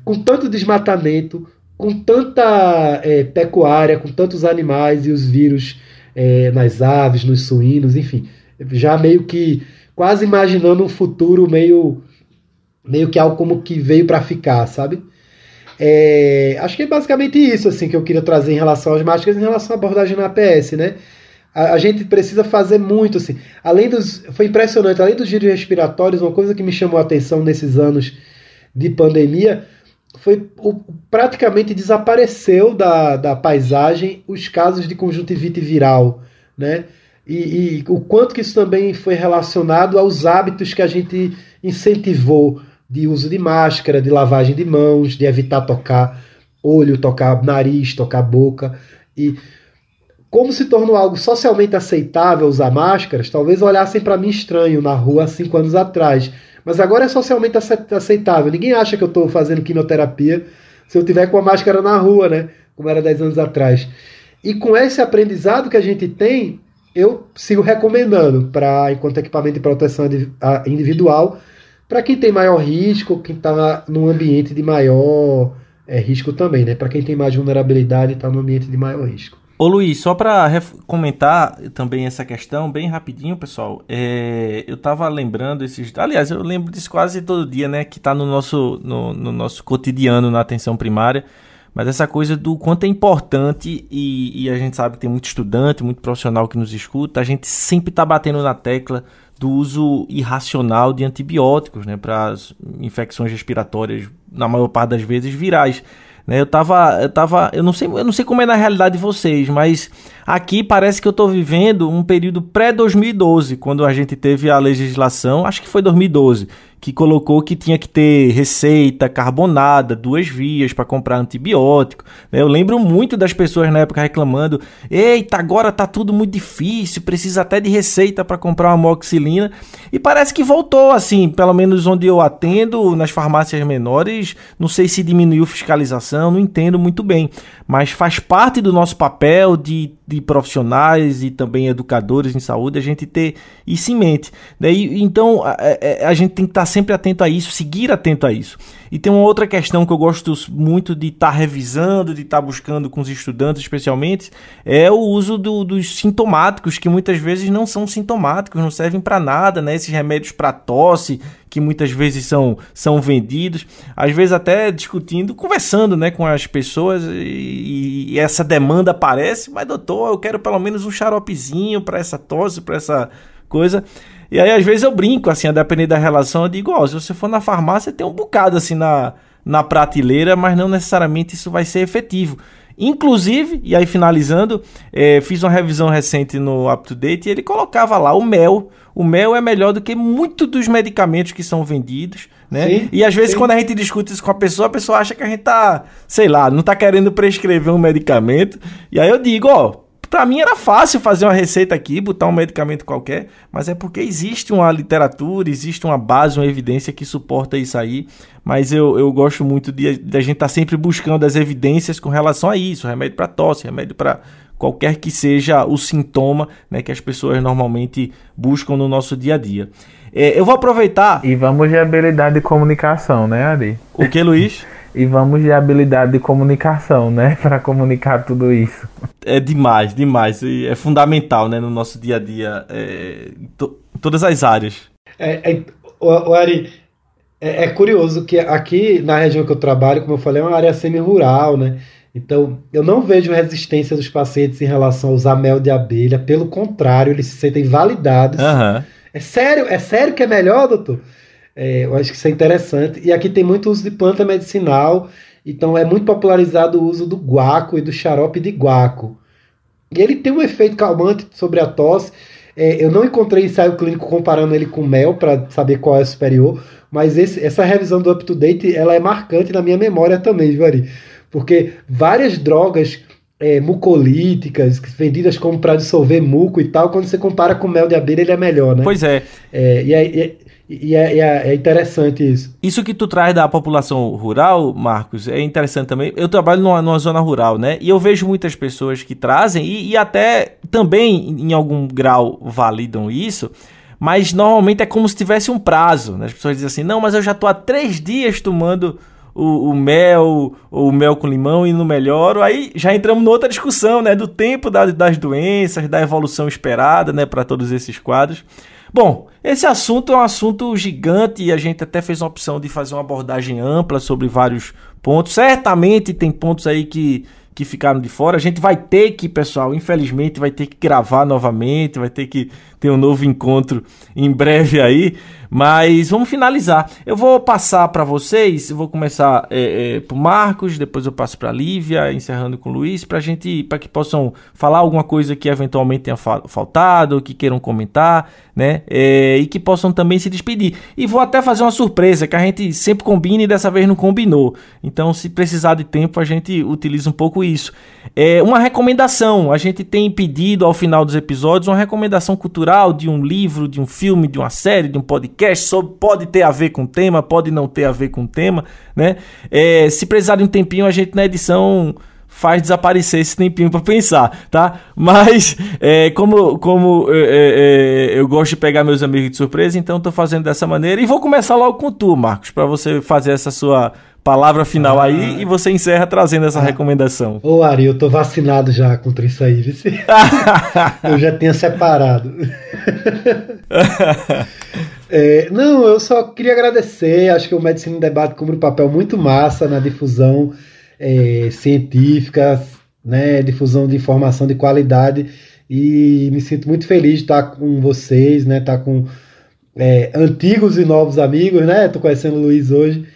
com tanto desmatamento, com tanta é, pecuária, com tantos animais e os vírus é, nas aves, nos suínos, enfim, já meio que quase imaginando um futuro meio meio que algo como que veio para ficar, sabe? É, acho que é basicamente isso assim que eu queria trazer em relação às máscaras, em relação à abordagem na APS, né? A, a, gente precisa fazer muito assim. Além dos, foi impressionante, além dos vírus respiratórios, uma coisa que me chamou a atenção nesses anos de pandemia foi o, praticamente desapareceu da, da paisagem os casos de conjuntivite viral, né? E, e, o quanto que isso também foi relacionado aos hábitos que a gente incentivou de uso de máscara, de lavagem de mãos, de evitar tocar olho, tocar nariz, tocar boca. E como se tornou algo socialmente aceitável usar máscaras, talvez olhassem para mim estranho na rua há cinco anos atrás. Mas agora é socialmente aceitável. Ninguém acha que eu estou fazendo quimioterapia se eu tiver com a máscara na rua, né? Como era 10 anos atrás. E com esse aprendizado que a gente tem, eu sigo recomendando para enquanto equipamento de proteção individual para quem tem maior risco, quem está num ambiente de maior é, risco também, né? Para quem tem mais vulnerabilidade está num ambiente de maior risco. Ô Luiz, só para comentar também essa questão, bem rapidinho, pessoal. É, eu tava lembrando esses. Aliás, eu lembro disso quase todo dia, né? Que tá no nosso, no, no nosso cotidiano na atenção primária. Mas essa coisa do quanto é importante, e, e, a gente sabe que tem muito estudante, muito profissional que nos escuta, a gente sempre tá batendo na tecla do uso irracional de antibióticos, né? Para infecções respiratórias, na maior parte das vezes, virais. Né? Eu tava, eu tava, eu não sei, eu não sei como é na realidade de vocês, mas aqui parece que eu estou vivendo um período pré 2012, quando a gente teve a legislação, acho que foi 2012, que colocou que tinha que ter receita carbonada, duas vias para comprar antibiótico. Né? Eu lembro muito das pessoas na época reclamando: eita, agora tá tudo muito difícil, precisa até de receita para comprar uma moxilina. E parece que voltou, assim, pelo menos onde eu atendo, nas farmácias menores. Não sei se diminuiu fiscalização, não entendo muito bem. Mas faz parte do nosso papel de de profissionais e também educadores em saúde, a gente ter isso em mente. Né? E, então a, a, a, gente tem que estar sempre atento a isso, seguir atento a isso. E tem uma outra questão que eu gosto muito de estar revisando, de estar buscando com os estudantes, especialmente, é o uso do, dos sintomáticos, que muitas vezes não são sintomáticos, não servem para nada, né? Esses remédios para tosse, que muitas vezes são, são vendidos, às vezes até discutindo, conversando né, com as pessoas e, e essa demanda aparece, mas doutor, eu quero pelo menos um xaropezinho para essa tosse, para essa coisa. E aí às vezes eu brinco, assim, a depender da relação, eu digo, ó, oh, se você for na farmácia tem um bocado assim na, na prateleira, mas não necessariamente isso vai ser efetivo. Inclusive, e aí finalizando, é, fiz uma revisão recente no Up to Date e ele colocava lá o mel. O mel é melhor do que muito dos medicamentos que são vendidos, né? Sim, e às vezes sim. quando a gente discute isso com a pessoa, a pessoa acha que a gente tá, sei lá, não tá querendo prescrever um medicamento. E aí eu digo, ó, Pra mim era fácil fazer uma receita aqui, botar um medicamento qualquer, mas é porque existe uma literatura, existe uma base, uma evidência que suporta isso aí. Mas eu, eu gosto muito de, de a gente estar tá sempre buscando as evidências com relação a isso: remédio para tosse, remédio para qualquer que seja o sintoma né, que as pessoas normalmente buscam no nosso dia a dia. É, eu vou aproveitar. E vamos de habilidade de comunicação, né, Ari? O que, Luiz? E vamos de habilidade de comunicação, né, para comunicar tudo isso. É demais, demais. E é fundamental, né, no nosso dia a dia, é, em to todas as áreas. É, é, o, o Ari, é, é, curioso que aqui na região que eu trabalho, como eu falei, é uma área semi-rural, né? Então, eu não vejo resistência dos pacientes em relação a usar mel de abelha. Pelo contrário, eles se sentem validados. Uhum. É sério? É sério que é melhor, doutor? É, eu acho que isso é interessante. E aqui tem muito uso de planta medicinal. Então, é muito popularizado o uso do guaco e do xarope de guaco. E ele tem um efeito calmante sobre a tosse. É, eu não encontrei ensaio clínico comparando ele com mel para saber qual é superior, mas esse, essa revisão do up-to-date ela é marcante na minha memória também, Vari. Porque várias drogas é, mucolíticas, vendidas como para dissolver muco e tal, quando você compara com mel de abelha, ele é melhor, né? Pois é. é e, é, e, é, é, é, interessante isso. Isso que tu traz da população rural, Marcos, é interessante também. Eu trabalho numa, numa zona rural, né? E eu vejo muitas pessoas que trazem, e, e até também, em algum grau, validam isso mas normalmente é como se tivesse um prazo. Né? As pessoas dizem assim: não, mas eu já estou há três dias tomando o, o mel, o mel com limão e não melhoro. Aí já entramos noutra discussão, né, do tempo da, das doenças, da evolução esperada, né, para todos esses quadros. Bom, esse assunto é um assunto gigante e a gente até fez uma opção de fazer uma abordagem ampla sobre vários pontos. Certamente tem pontos aí que que ficaram de fora. A gente vai ter que, pessoal, infelizmente, vai ter que gravar novamente, vai ter que ter um novo encontro em breve aí. Mas vamos finalizar. Eu vou passar para vocês, eu vou começar é, é, para Marcos, depois eu passo para Lívia, encerrando com o Luiz, para gente, para que possam falar alguma coisa que eventualmente tenha faltado, que queiram comentar, né? É, e que possam também se despedir. E vou até fazer uma surpresa que a gente sempre combina e dessa vez não combinou. Então, se precisar de tempo, a gente utiliza um pouco isso. É uma recomendação. A gente tem pedido ao final dos episódios uma recomendação cultural de um livro, de um filme, de uma série, de um podcast pode ter a ver com o tema, pode não ter a ver com o tema, né? É, se precisar de um tempinho, a gente na edição faz desaparecer esse tempinho para pensar, tá? Mas é, como, como é, é, é, eu gosto de pegar meus amigos de surpresa, então estou fazendo dessa maneira e vou começar logo com tu, Marcos, para você fazer essa sua palavra final ah. aí e você encerra trazendo essa ah. recomendação. Ô Ari, eu tô vacinado já contra isso aí, eu já tinha separado. É, não, eu só queria agradecer. Acho que o Medicina em Debate cumpre um papel muito massa na difusão é, científica, né, difusão de informação de qualidade. E me sinto muito feliz de estar com vocês, né, estar com é, antigos e novos amigos, né? Estou conhecendo o Luiz hoje.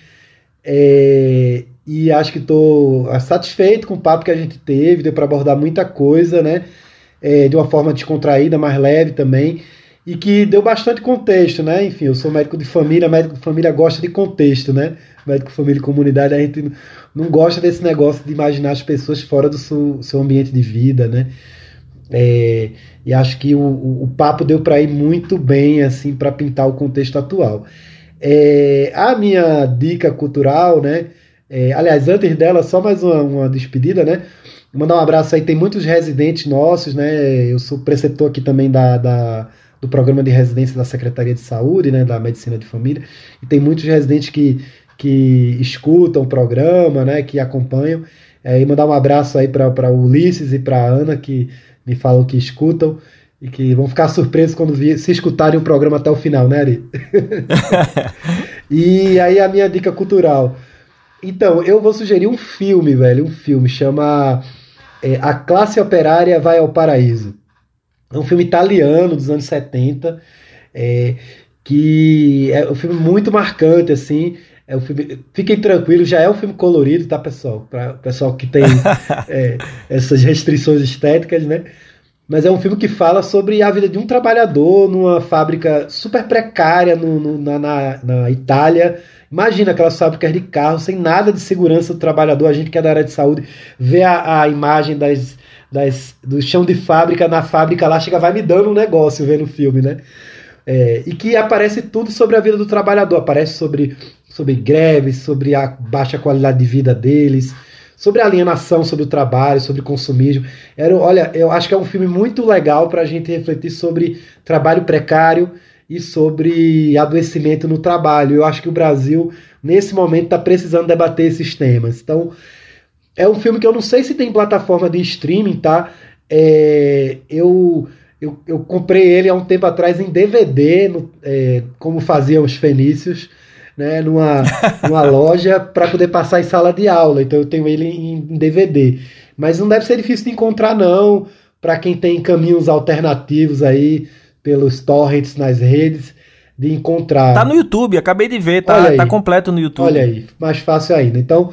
É, e acho que estou satisfeito com o papo que a gente teve, deu para abordar muita coisa, né? É, de uma forma descontraída, mais leve também e que deu bastante contexto, né? Enfim, eu sou médico de família, médico de família gosta de contexto, né? Médico família e comunidade, a gente não gosta desse negócio de imaginar as pessoas fora do seu, seu ambiente de vida, né? É, e acho que o, o, o papo deu para ir muito bem, assim, para pintar o contexto atual. É, a minha dica cultural, né? É, aliás, antes dela, só mais uma, uma despedida, né? Mandar um abraço aí, tem muitos residentes nossos, né? Eu sou preceptor aqui também da, da do programa de residência da Secretaria de Saúde, né, da Medicina de Família, e tem muitos residentes que, que escutam o programa, né, que acompanham. É, e mandar um abraço aí para Ulisses e para Ana, que me falam que escutam e que vão ficar surpresos quando vi, se escutarem o programa até o final, né, Ari? e aí a minha dica cultural. Então, eu vou sugerir um filme, velho, um filme, chama é, A Classe Operária Vai ao Paraíso. É um filme italiano dos anos 70, é, que é um filme muito marcante, assim. É um filme, fiquem tranquilos, já é um filme colorido, tá, pessoal? Para o pessoal que tem é, essas restrições estéticas, né? Mas é um filme que fala sobre a vida de um trabalhador numa fábrica super precária no, no, na, na, na, Itália. Imagina aquelas fábricas de carro sem nada de segurança do trabalhador. A gente que é da área de saúde vê a, a imagem das das, do chão de fábrica na fábrica lá, chega, vai me dando um negócio vendo o filme, né? É, e que aparece tudo sobre a vida do trabalhador, aparece sobre, sobre greves, sobre a baixa qualidade de vida deles, sobre alienação sobre o trabalho, sobre consumismo. Era, olha, eu acho que é um filme muito legal para a gente refletir sobre trabalho precário e sobre adoecimento no trabalho. Eu acho que o Brasil, nesse momento, está precisando debater esses temas. Então, é um filme que eu não sei se tem plataforma de streaming, tá? É, eu, eu, eu, comprei ele há um tempo atrás em DVD, no, é, como faziam os fenícios, né, numa, numa loja para poder passar em sala de aula. Então eu tenho ele em, DVD. Mas não deve ser difícil de encontrar, não, para quem tem caminhos alternativos aí pelos torrents nas redes de encontrar. Tá no YouTube, acabei de ver, tá, tá completo no YouTube. Olha aí, mais fácil ainda. Então,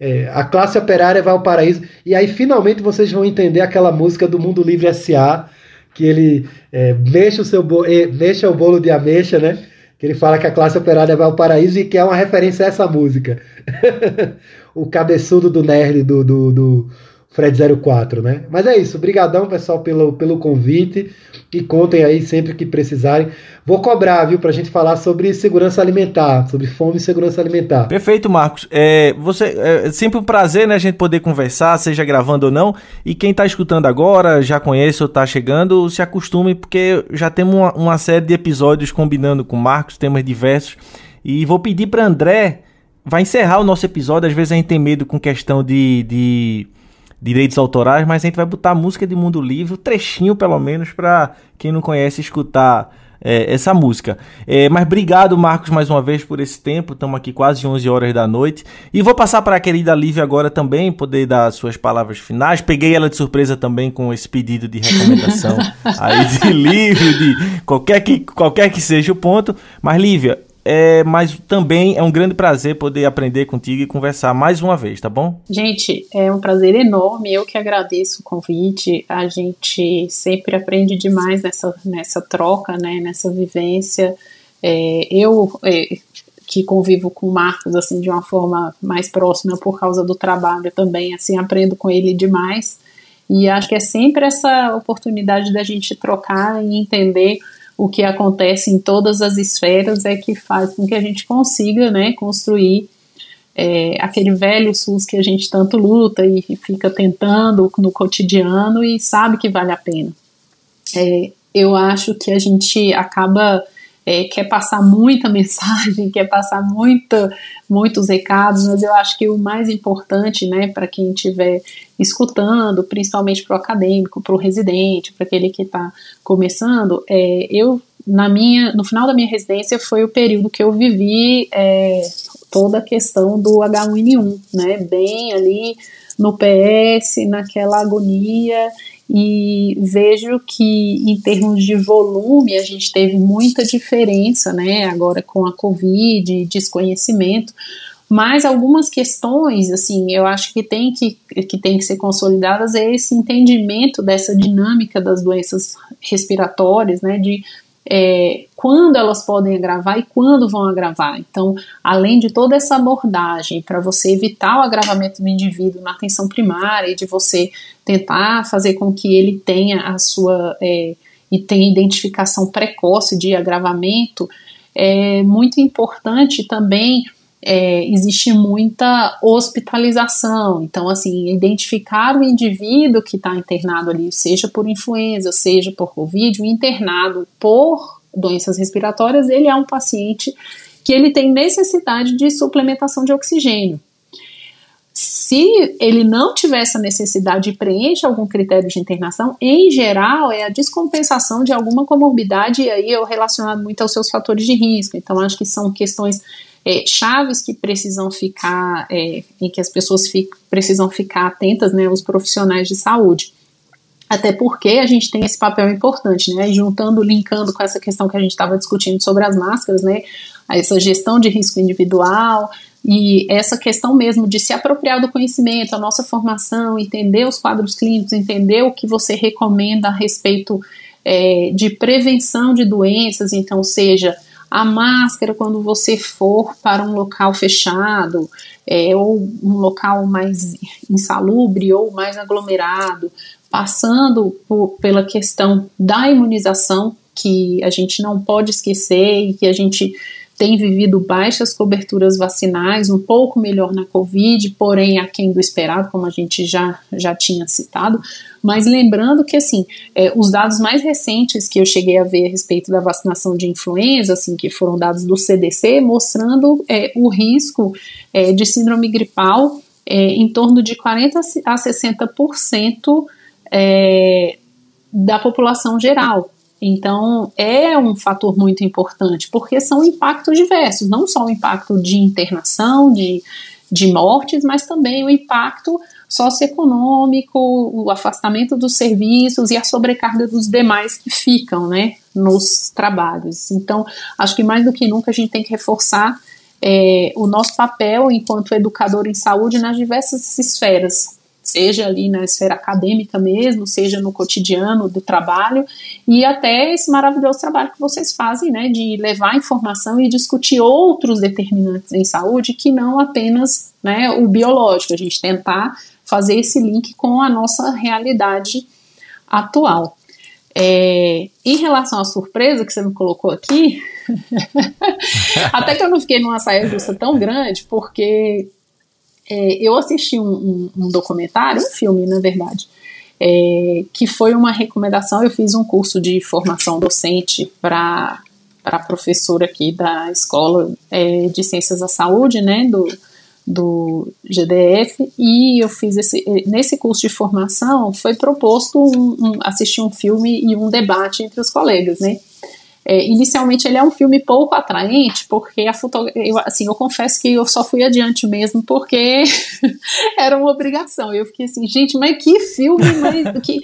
é, a classe operária vai ao paraíso. E aí, finalmente, vocês vão entender aquela música do Mundo Livre S.A., que ele é, mexe, o seu mexe o bolo de ameixa, né? Que ele fala que a classe operária vai ao paraíso e que é uma referência a essa música. o cabeçudo do nerd do, do, do Fred 04, né? Mas é isso, obrigadão pessoal pelo, pelo convite e contem aí sempre que precisarem. Vou cobrar, viu, pra gente falar sobre segurança alimentar, sobre fome e segurança alimentar. Perfeito, Marcos. É, você, é sempre um prazer, né, a gente poder conversar, seja gravando ou não. E quem tá escutando agora, já conhece ou tá chegando, se acostume, porque já temos uma, uma série de episódios combinando com Marcos, temas diversos. E vou pedir para André, vai encerrar o nosso episódio, às vezes a gente tem medo com questão de, de direitos autorais, mas a gente vai botar música de Mundo Livre, um trechinho pelo menos, para quem não conhece escutar é, essa música. É, mas obrigado, Marcos, mais uma vez por esse tempo. Estamos aqui quase 11 horas da noite. E vou passar para a querida Lívia agora também, poder dar suas palavras finais. Peguei ela de surpresa também com esse pedido de recomendação aí de livro, de qualquer que, qualquer que seja o ponto. Mas, Lívia, é, mas também é um grande prazer poder aprender contigo e conversar mais uma vez, tá bom? Gente, é um prazer enorme. Eu que agradeço o convite. A gente sempre aprende demais nessa, nessa troca, né, nessa vivência. É, eu é, que convivo com o Marcos assim de uma forma mais próxima por causa do trabalho também, assim aprendo com ele demais. E acho que é sempre essa oportunidade da gente trocar e entender o que acontece em todas as esferas é que faz com que a gente consiga né, construir é, aquele velho SUS que a gente tanto luta e fica tentando no cotidiano e sabe que vale a pena. É, eu acho que a gente acaba é, quer passar muita mensagem, quer passar muita, muitos recados, mas eu acho que o mais importante, né, para quem estiver escutando, principalmente para o acadêmico, para o residente, para aquele que está começando, é, eu na minha, no final da minha residência foi o período que eu vivi é, toda a questão do H1N1, né, bem ali no PS, naquela agonia e vejo que em termos de volume a gente teve muita diferença, né, agora com a Covid, desconhecimento, mas algumas questões, assim, eu acho que tem que, que tem que ser consolidadas é esse entendimento dessa dinâmica das doenças respiratórias, né, de é, quando elas podem agravar e quando vão agravar. Então, além de toda essa abordagem para você evitar o agravamento do indivíduo na atenção primária e de você tentar fazer com que ele tenha a sua é, e tenha identificação precoce de agravamento, é muito importante também. É, existe muita hospitalização. Então, assim, identificar o indivíduo que está internado ali, seja por influenza, seja por Covid, o internado por doenças respiratórias, ele é um paciente que ele tem necessidade de suplementação de oxigênio. Se ele não tiver essa necessidade e preenche algum critério de internação, em geral é a descompensação de alguma comorbidade, e aí eu relacionado muito aos seus fatores de risco. Então, acho que são questões é, chaves que precisam ficar, é, em que as pessoas precisam ficar atentas, né, os profissionais de saúde. Até porque a gente tem esse papel importante, né? Juntando, linkando com essa questão que a gente estava discutindo sobre as máscaras, né? Essa gestão de risco individual e essa questão mesmo de se apropriar do conhecimento, a nossa formação, entender os quadros clínicos, entender o que você recomenda a respeito é, de prevenção de doenças, então, seja a máscara quando você for para um local fechado, é, ou um local mais insalubre ou mais aglomerado, passando por, pela questão da imunização, que a gente não pode esquecer e que a gente tem vivido baixas coberturas vacinais, um pouco melhor na Covid, porém aquém do esperado, como a gente já, já tinha citado. Mas lembrando que, assim, é, os dados mais recentes que eu cheguei a ver a respeito da vacinação de influenza, assim, que foram dados do CDC, mostrando é, o risco é, de síndrome gripal é, em torno de 40 a 60% é, da população geral. Então, é um fator muito importante, porque são impactos diversos, não só o impacto de internação, de, de mortes, mas também o impacto socioeconômico, o afastamento dos serviços e a sobrecarga dos demais que ficam, né, nos trabalhos. Então, acho que mais do que nunca a gente tem que reforçar é, o nosso papel enquanto educador em saúde nas diversas esferas, seja ali na esfera acadêmica mesmo, seja no cotidiano do trabalho, e até esse maravilhoso trabalho que vocês fazem, né, de levar informação e discutir outros determinantes em saúde que não apenas, né, o biológico, a gente tentar fazer esse link com a nossa realidade atual. É, em relação à surpresa que você me colocou aqui, até que eu não fiquei numa saia justa tão grande, porque é, eu assisti um, um, um, documentário, um filme, na verdade, é, que foi uma recomendação. Eu fiz um curso de formação docente para a professora aqui da Escola é, de Ciências da Saúde, né, do, do GDF, e eu fiz esse, nesse curso de formação, foi proposto um, um, assistir um filme e um debate entre os colegas, né, é, inicialmente ele é um filme pouco atraente, porque a fotografia, assim, eu confesso que eu só fui adiante mesmo porque era uma obrigação. Eu fiquei assim, gente, mas que filme, mas que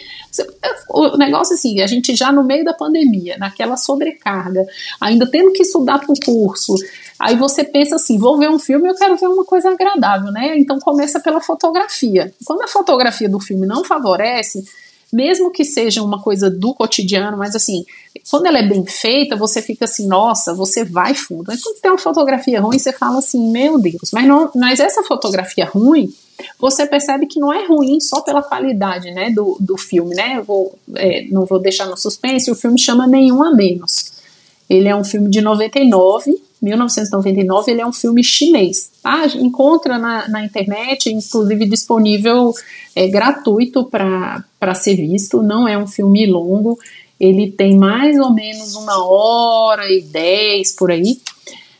o negócio assim, a gente já no meio da pandemia, naquela sobrecarga, ainda tendo que estudar para o curso, aí você pensa assim, vou ver um filme, eu quero ver uma coisa agradável, né? Então começa pela fotografia. Quando a fotografia do filme não favorece, mesmo que seja uma coisa do cotidiano, mas assim, quando ela é bem feita, você fica assim, nossa, você vai fundo. Mas quando tem uma fotografia ruim, você fala assim, meu Deus, mas, não, mas essa fotografia ruim, você percebe que não é ruim só pela qualidade né, do, do filme, né? Eu vou, é, não vou deixar no suspense, o filme chama Nenhum a Menos. Ele é um filme de 99, 1999, ele é um filme chinês, tá? Encontra na, na internet, inclusive disponível é, gratuito para ser visto, não é um filme longo, ele tem mais ou menos uma hora e dez por aí,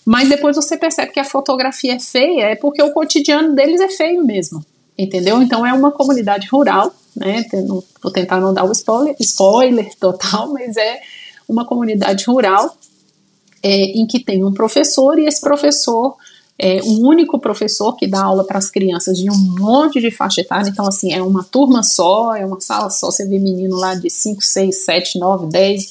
mas depois você percebe que a fotografia é feia, é porque o cotidiano deles é feio mesmo, entendeu? Então é uma comunidade rural, né? Vou tentar não dar o spoiler, spoiler total, mas é uma comunidade rural é, em que tem um professor e esse professor é um único professor que dá aula para as crianças de um monte de faixa etária, então assim, é uma turma só, é uma sala só, você vê menino lá de 5, 6, 7, 9, 10,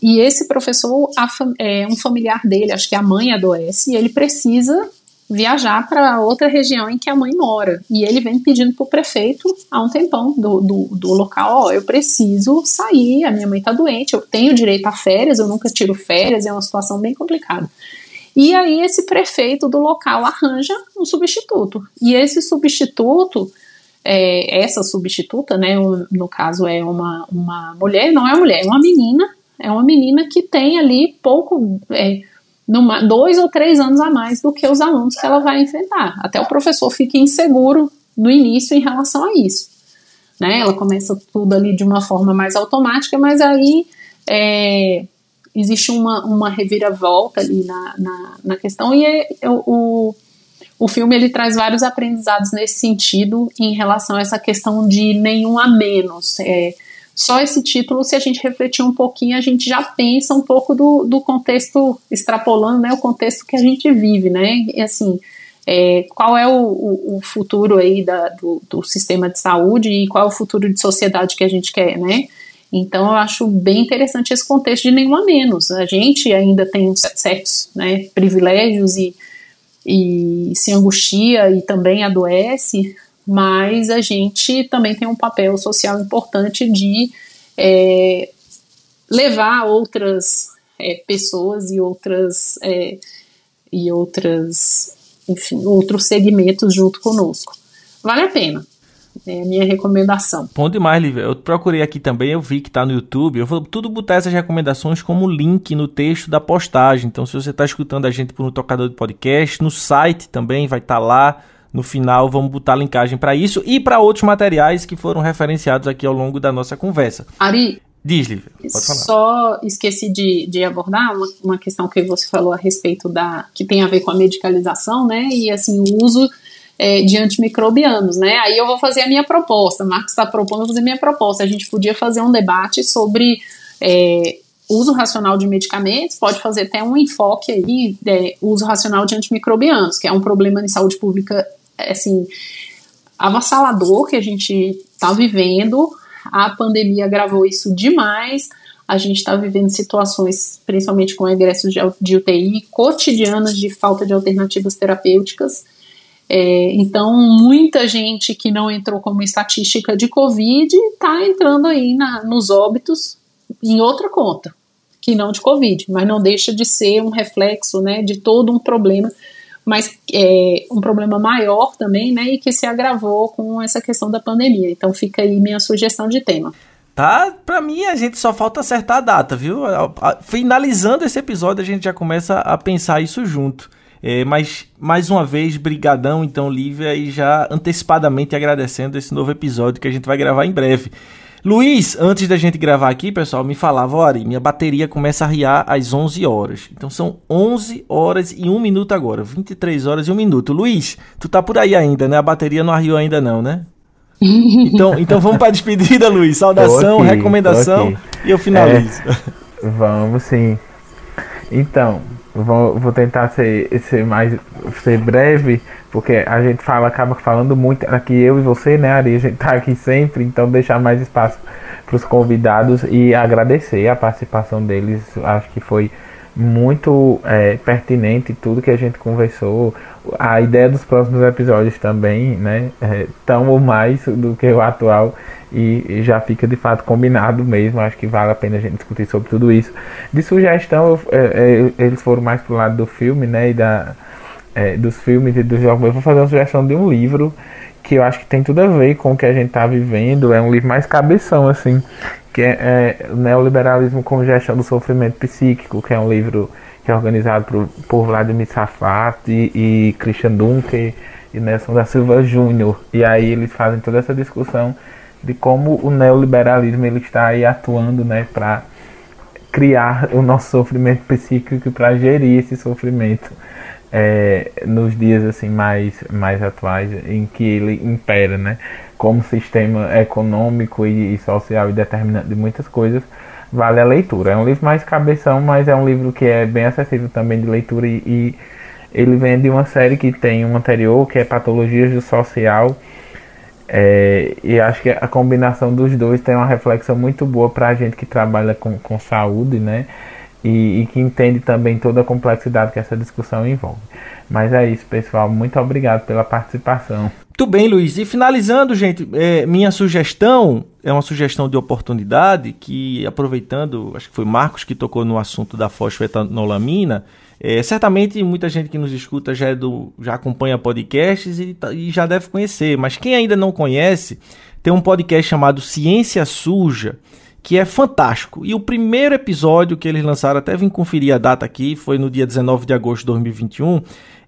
e esse professor, é um familiar dele, acho que a mãe adoece, e ele precisa viajar para outra região em que a mãe mora. E ele vem pedindo para o prefeito há um tempão do, do, do local: ó, oh, eu preciso sair, a minha mãe está doente, eu tenho direito a férias, eu nunca tiro férias, é uma situação bem complicada. E aí esse prefeito do local arranja um substituto. E esse substituto, é, essa substituta, né, no caso é uma, uma mulher, não é mulher, é uma menina, é uma menina que tem ali pouco. É, numa, dois ou três anos a mais do que os alunos que ela vai enfrentar. Até o professor fica inseguro no início em relação a isso. Né? Ela começa tudo ali de uma forma mais automática, mas aí é, existe uma, uma reviravolta ali na, na, na questão e é, é, o, o filme ele traz vários aprendizados nesse sentido em relação a essa questão de nenhum a menos. É, só esse título, se a gente refletir um pouquinho, a gente já pensa um pouco do, do contexto, extrapolando né, o contexto que a gente vive, né? E assim, é, qual é o, o, futuro aí da, do, do sistema de saúde e qual é o futuro de sociedade que a gente quer, né? Então eu acho bem interessante esse contexto de nenhum a menos. A gente ainda tem certos né, privilégios e, e se angustia e também adoece, mas a gente também tem um papel social importante de é, levar outras é, pessoas e outras é, e outras enfim outros segmentos junto conosco vale a pena É a minha recomendação. Bom demais, Lívia. Eu procurei aqui também, eu vi que tá no YouTube. Eu vou tudo botar essas recomendações como link no texto da postagem. Então, se você está escutando a gente por um tocador de podcast, no site também vai estar tá lá. No final, vamos botar a linkagem para isso e para outros materiais que foram referenciados aqui ao longo da nossa conversa. Ari, Diz, Lívia, pode falar. Só esqueci de, de abordar uma, uma questão que você falou a respeito da. que tem a ver com a medicalização, né? E assim, o uso é, de antimicrobianos, né? Aí eu vou fazer a minha proposta. O Marcos está propondo fazer a minha proposta. A gente podia fazer um debate sobre é, uso racional de medicamentos, pode fazer até um enfoque aí, é, uso racional de antimicrobianos, que é um problema de saúde pública, assim, avassalador que a gente está vivendo a pandemia agravou isso demais. A gente está vivendo situações, principalmente com egressos de, de UTI, cotidianas de falta de alternativas terapêuticas. É, então, muita gente que não entrou como estatística de Covid está entrando aí na, nos óbitos em outra conta, que não de Covid, mas não deixa de ser um reflexo né, de todo um problema mas é um problema maior também, né, e que se agravou com essa questão da pandemia. Então fica aí minha sugestão de tema. Tá, pra mim a gente só falta acertar a data, viu? Finalizando esse episódio a gente já começa a pensar isso junto. É, mas mais uma vez, brigadão então, Lívia, e já antecipadamente agradecendo esse novo episódio que a gente vai gravar em breve. Luiz, antes da gente gravar aqui, pessoal, me falava, olha, minha bateria começa a riar às 11 horas. Então são 11 horas e 1 minuto agora, 23 horas e 1 minuto. Luiz, tu tá por aí ainda, né? A bateria não arriou ainda não, né? Então, então vamos para despedida, Luiz. Saudação, aqui, recomendação e eu finalizo. É, vamos sim. Então, vou, vou tentar ser, ser mais ser breve, porque a gente fala, acaba falando muito aqui, eu e você, né, Ari? A gente tá aqui sempre, então deixar mais espaço para os convidados e agradecer a participação deles. Acho que foi muito é, pertinente tudo que a gente conversou. A ideia dos próximos episódios também, né? É, tão ou mais do que o atual e, e, já fica de fato combinado mesmo. Acho que vale a pena a gente discutir sobre tudo isso. De sugestão, eu, é, é eles foram mais pro lado do filme, né? E da, é, dos filmes e dos jogos. Eu vou fazer uma sugestão de um livro que eu acho que tem tudo a ver com o que a gente está vivendo. É um livro mais cabeção, assim, que é, é Neoliberalismo com Gestão do Sofrimento Psíquico, que é um livro que é organizado por, por Vladimir Safat e Christian Dunker e Nelson da Silva Júnior. E aí eles fazem toda essa discussão de como o neoliberalismo ele está aí atuando, né, para criar o nosso sofrimento psíquico e para gerir esse sofrimento é, nos dias assim mais, mais atuais em que ele impera, né? Como sistema econômico e, e social e determinante de muitas coisas, vale a leitura. É um livro mais cabeção, mas é um livro que é bem acessível também de leitura e, e ele vem de uma série que tem um anterior que é Patologias do Social. É, e acho que a combinação dos dois tem uma reflexão muito boa para a gente que trabalha com, com saúde, né? E, e, que entende também toda a complexidade que essa discussão envolve. Mas é isso, pessoal. Muito obrigado pela participação. Muito bem, Luiz. E finalizando, gente, é, minha sugestão é uma sugestão de oportunidade que, aproveitando, acho que foi Marcos que tocou no assunto da fosfetanolamina. É, certamente muita gente que nos escuta já, é do, já acompanha podcasts e, tá, e já deve conhecer, mas quem ainda não conhece, tem um podcast chamado Ciência Suja que é fantástico. E o primeiro episódio que eles lançaram, até vim conferir a data aqui, foi no dia 19 de agosto de 2021.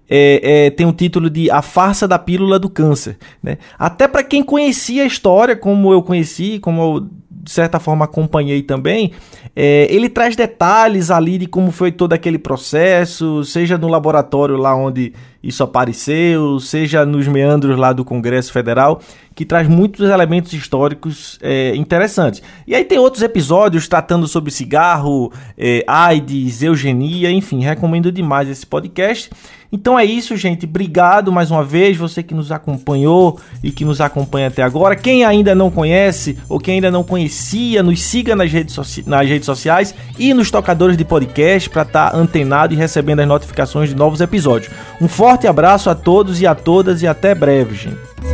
É, é, tem o título de A Farsa da Pílula do Câncer. Né? Até para quem conhecia a história, como eu conheci, como eu de certa forma acompanhei também, é, ele traz detalhes ali de como foi todo aquele processo, seja no laboratório lá onde isso apareceu, seja nos meandros lá do Congresso Federal, que traz muitos elementos históricos é, interessantes. E aí tem outros episódios tratando sobre cigarro, é, AIDS, eugenia, enfim, recomendo demais esse podcast. Então é isso, gente. Obrigado mais uma vez, você que nos acompanhou e que nos acompanha até agora. Quem ainda não conhece ou quem ainda não conhecia, nos siga nas redes, nas redes sociais e nos tocadores de podcast para estar tá antenado e recebendo as notificações de novos episódios. Um forte abraço a todos e a todas e até breve, gente.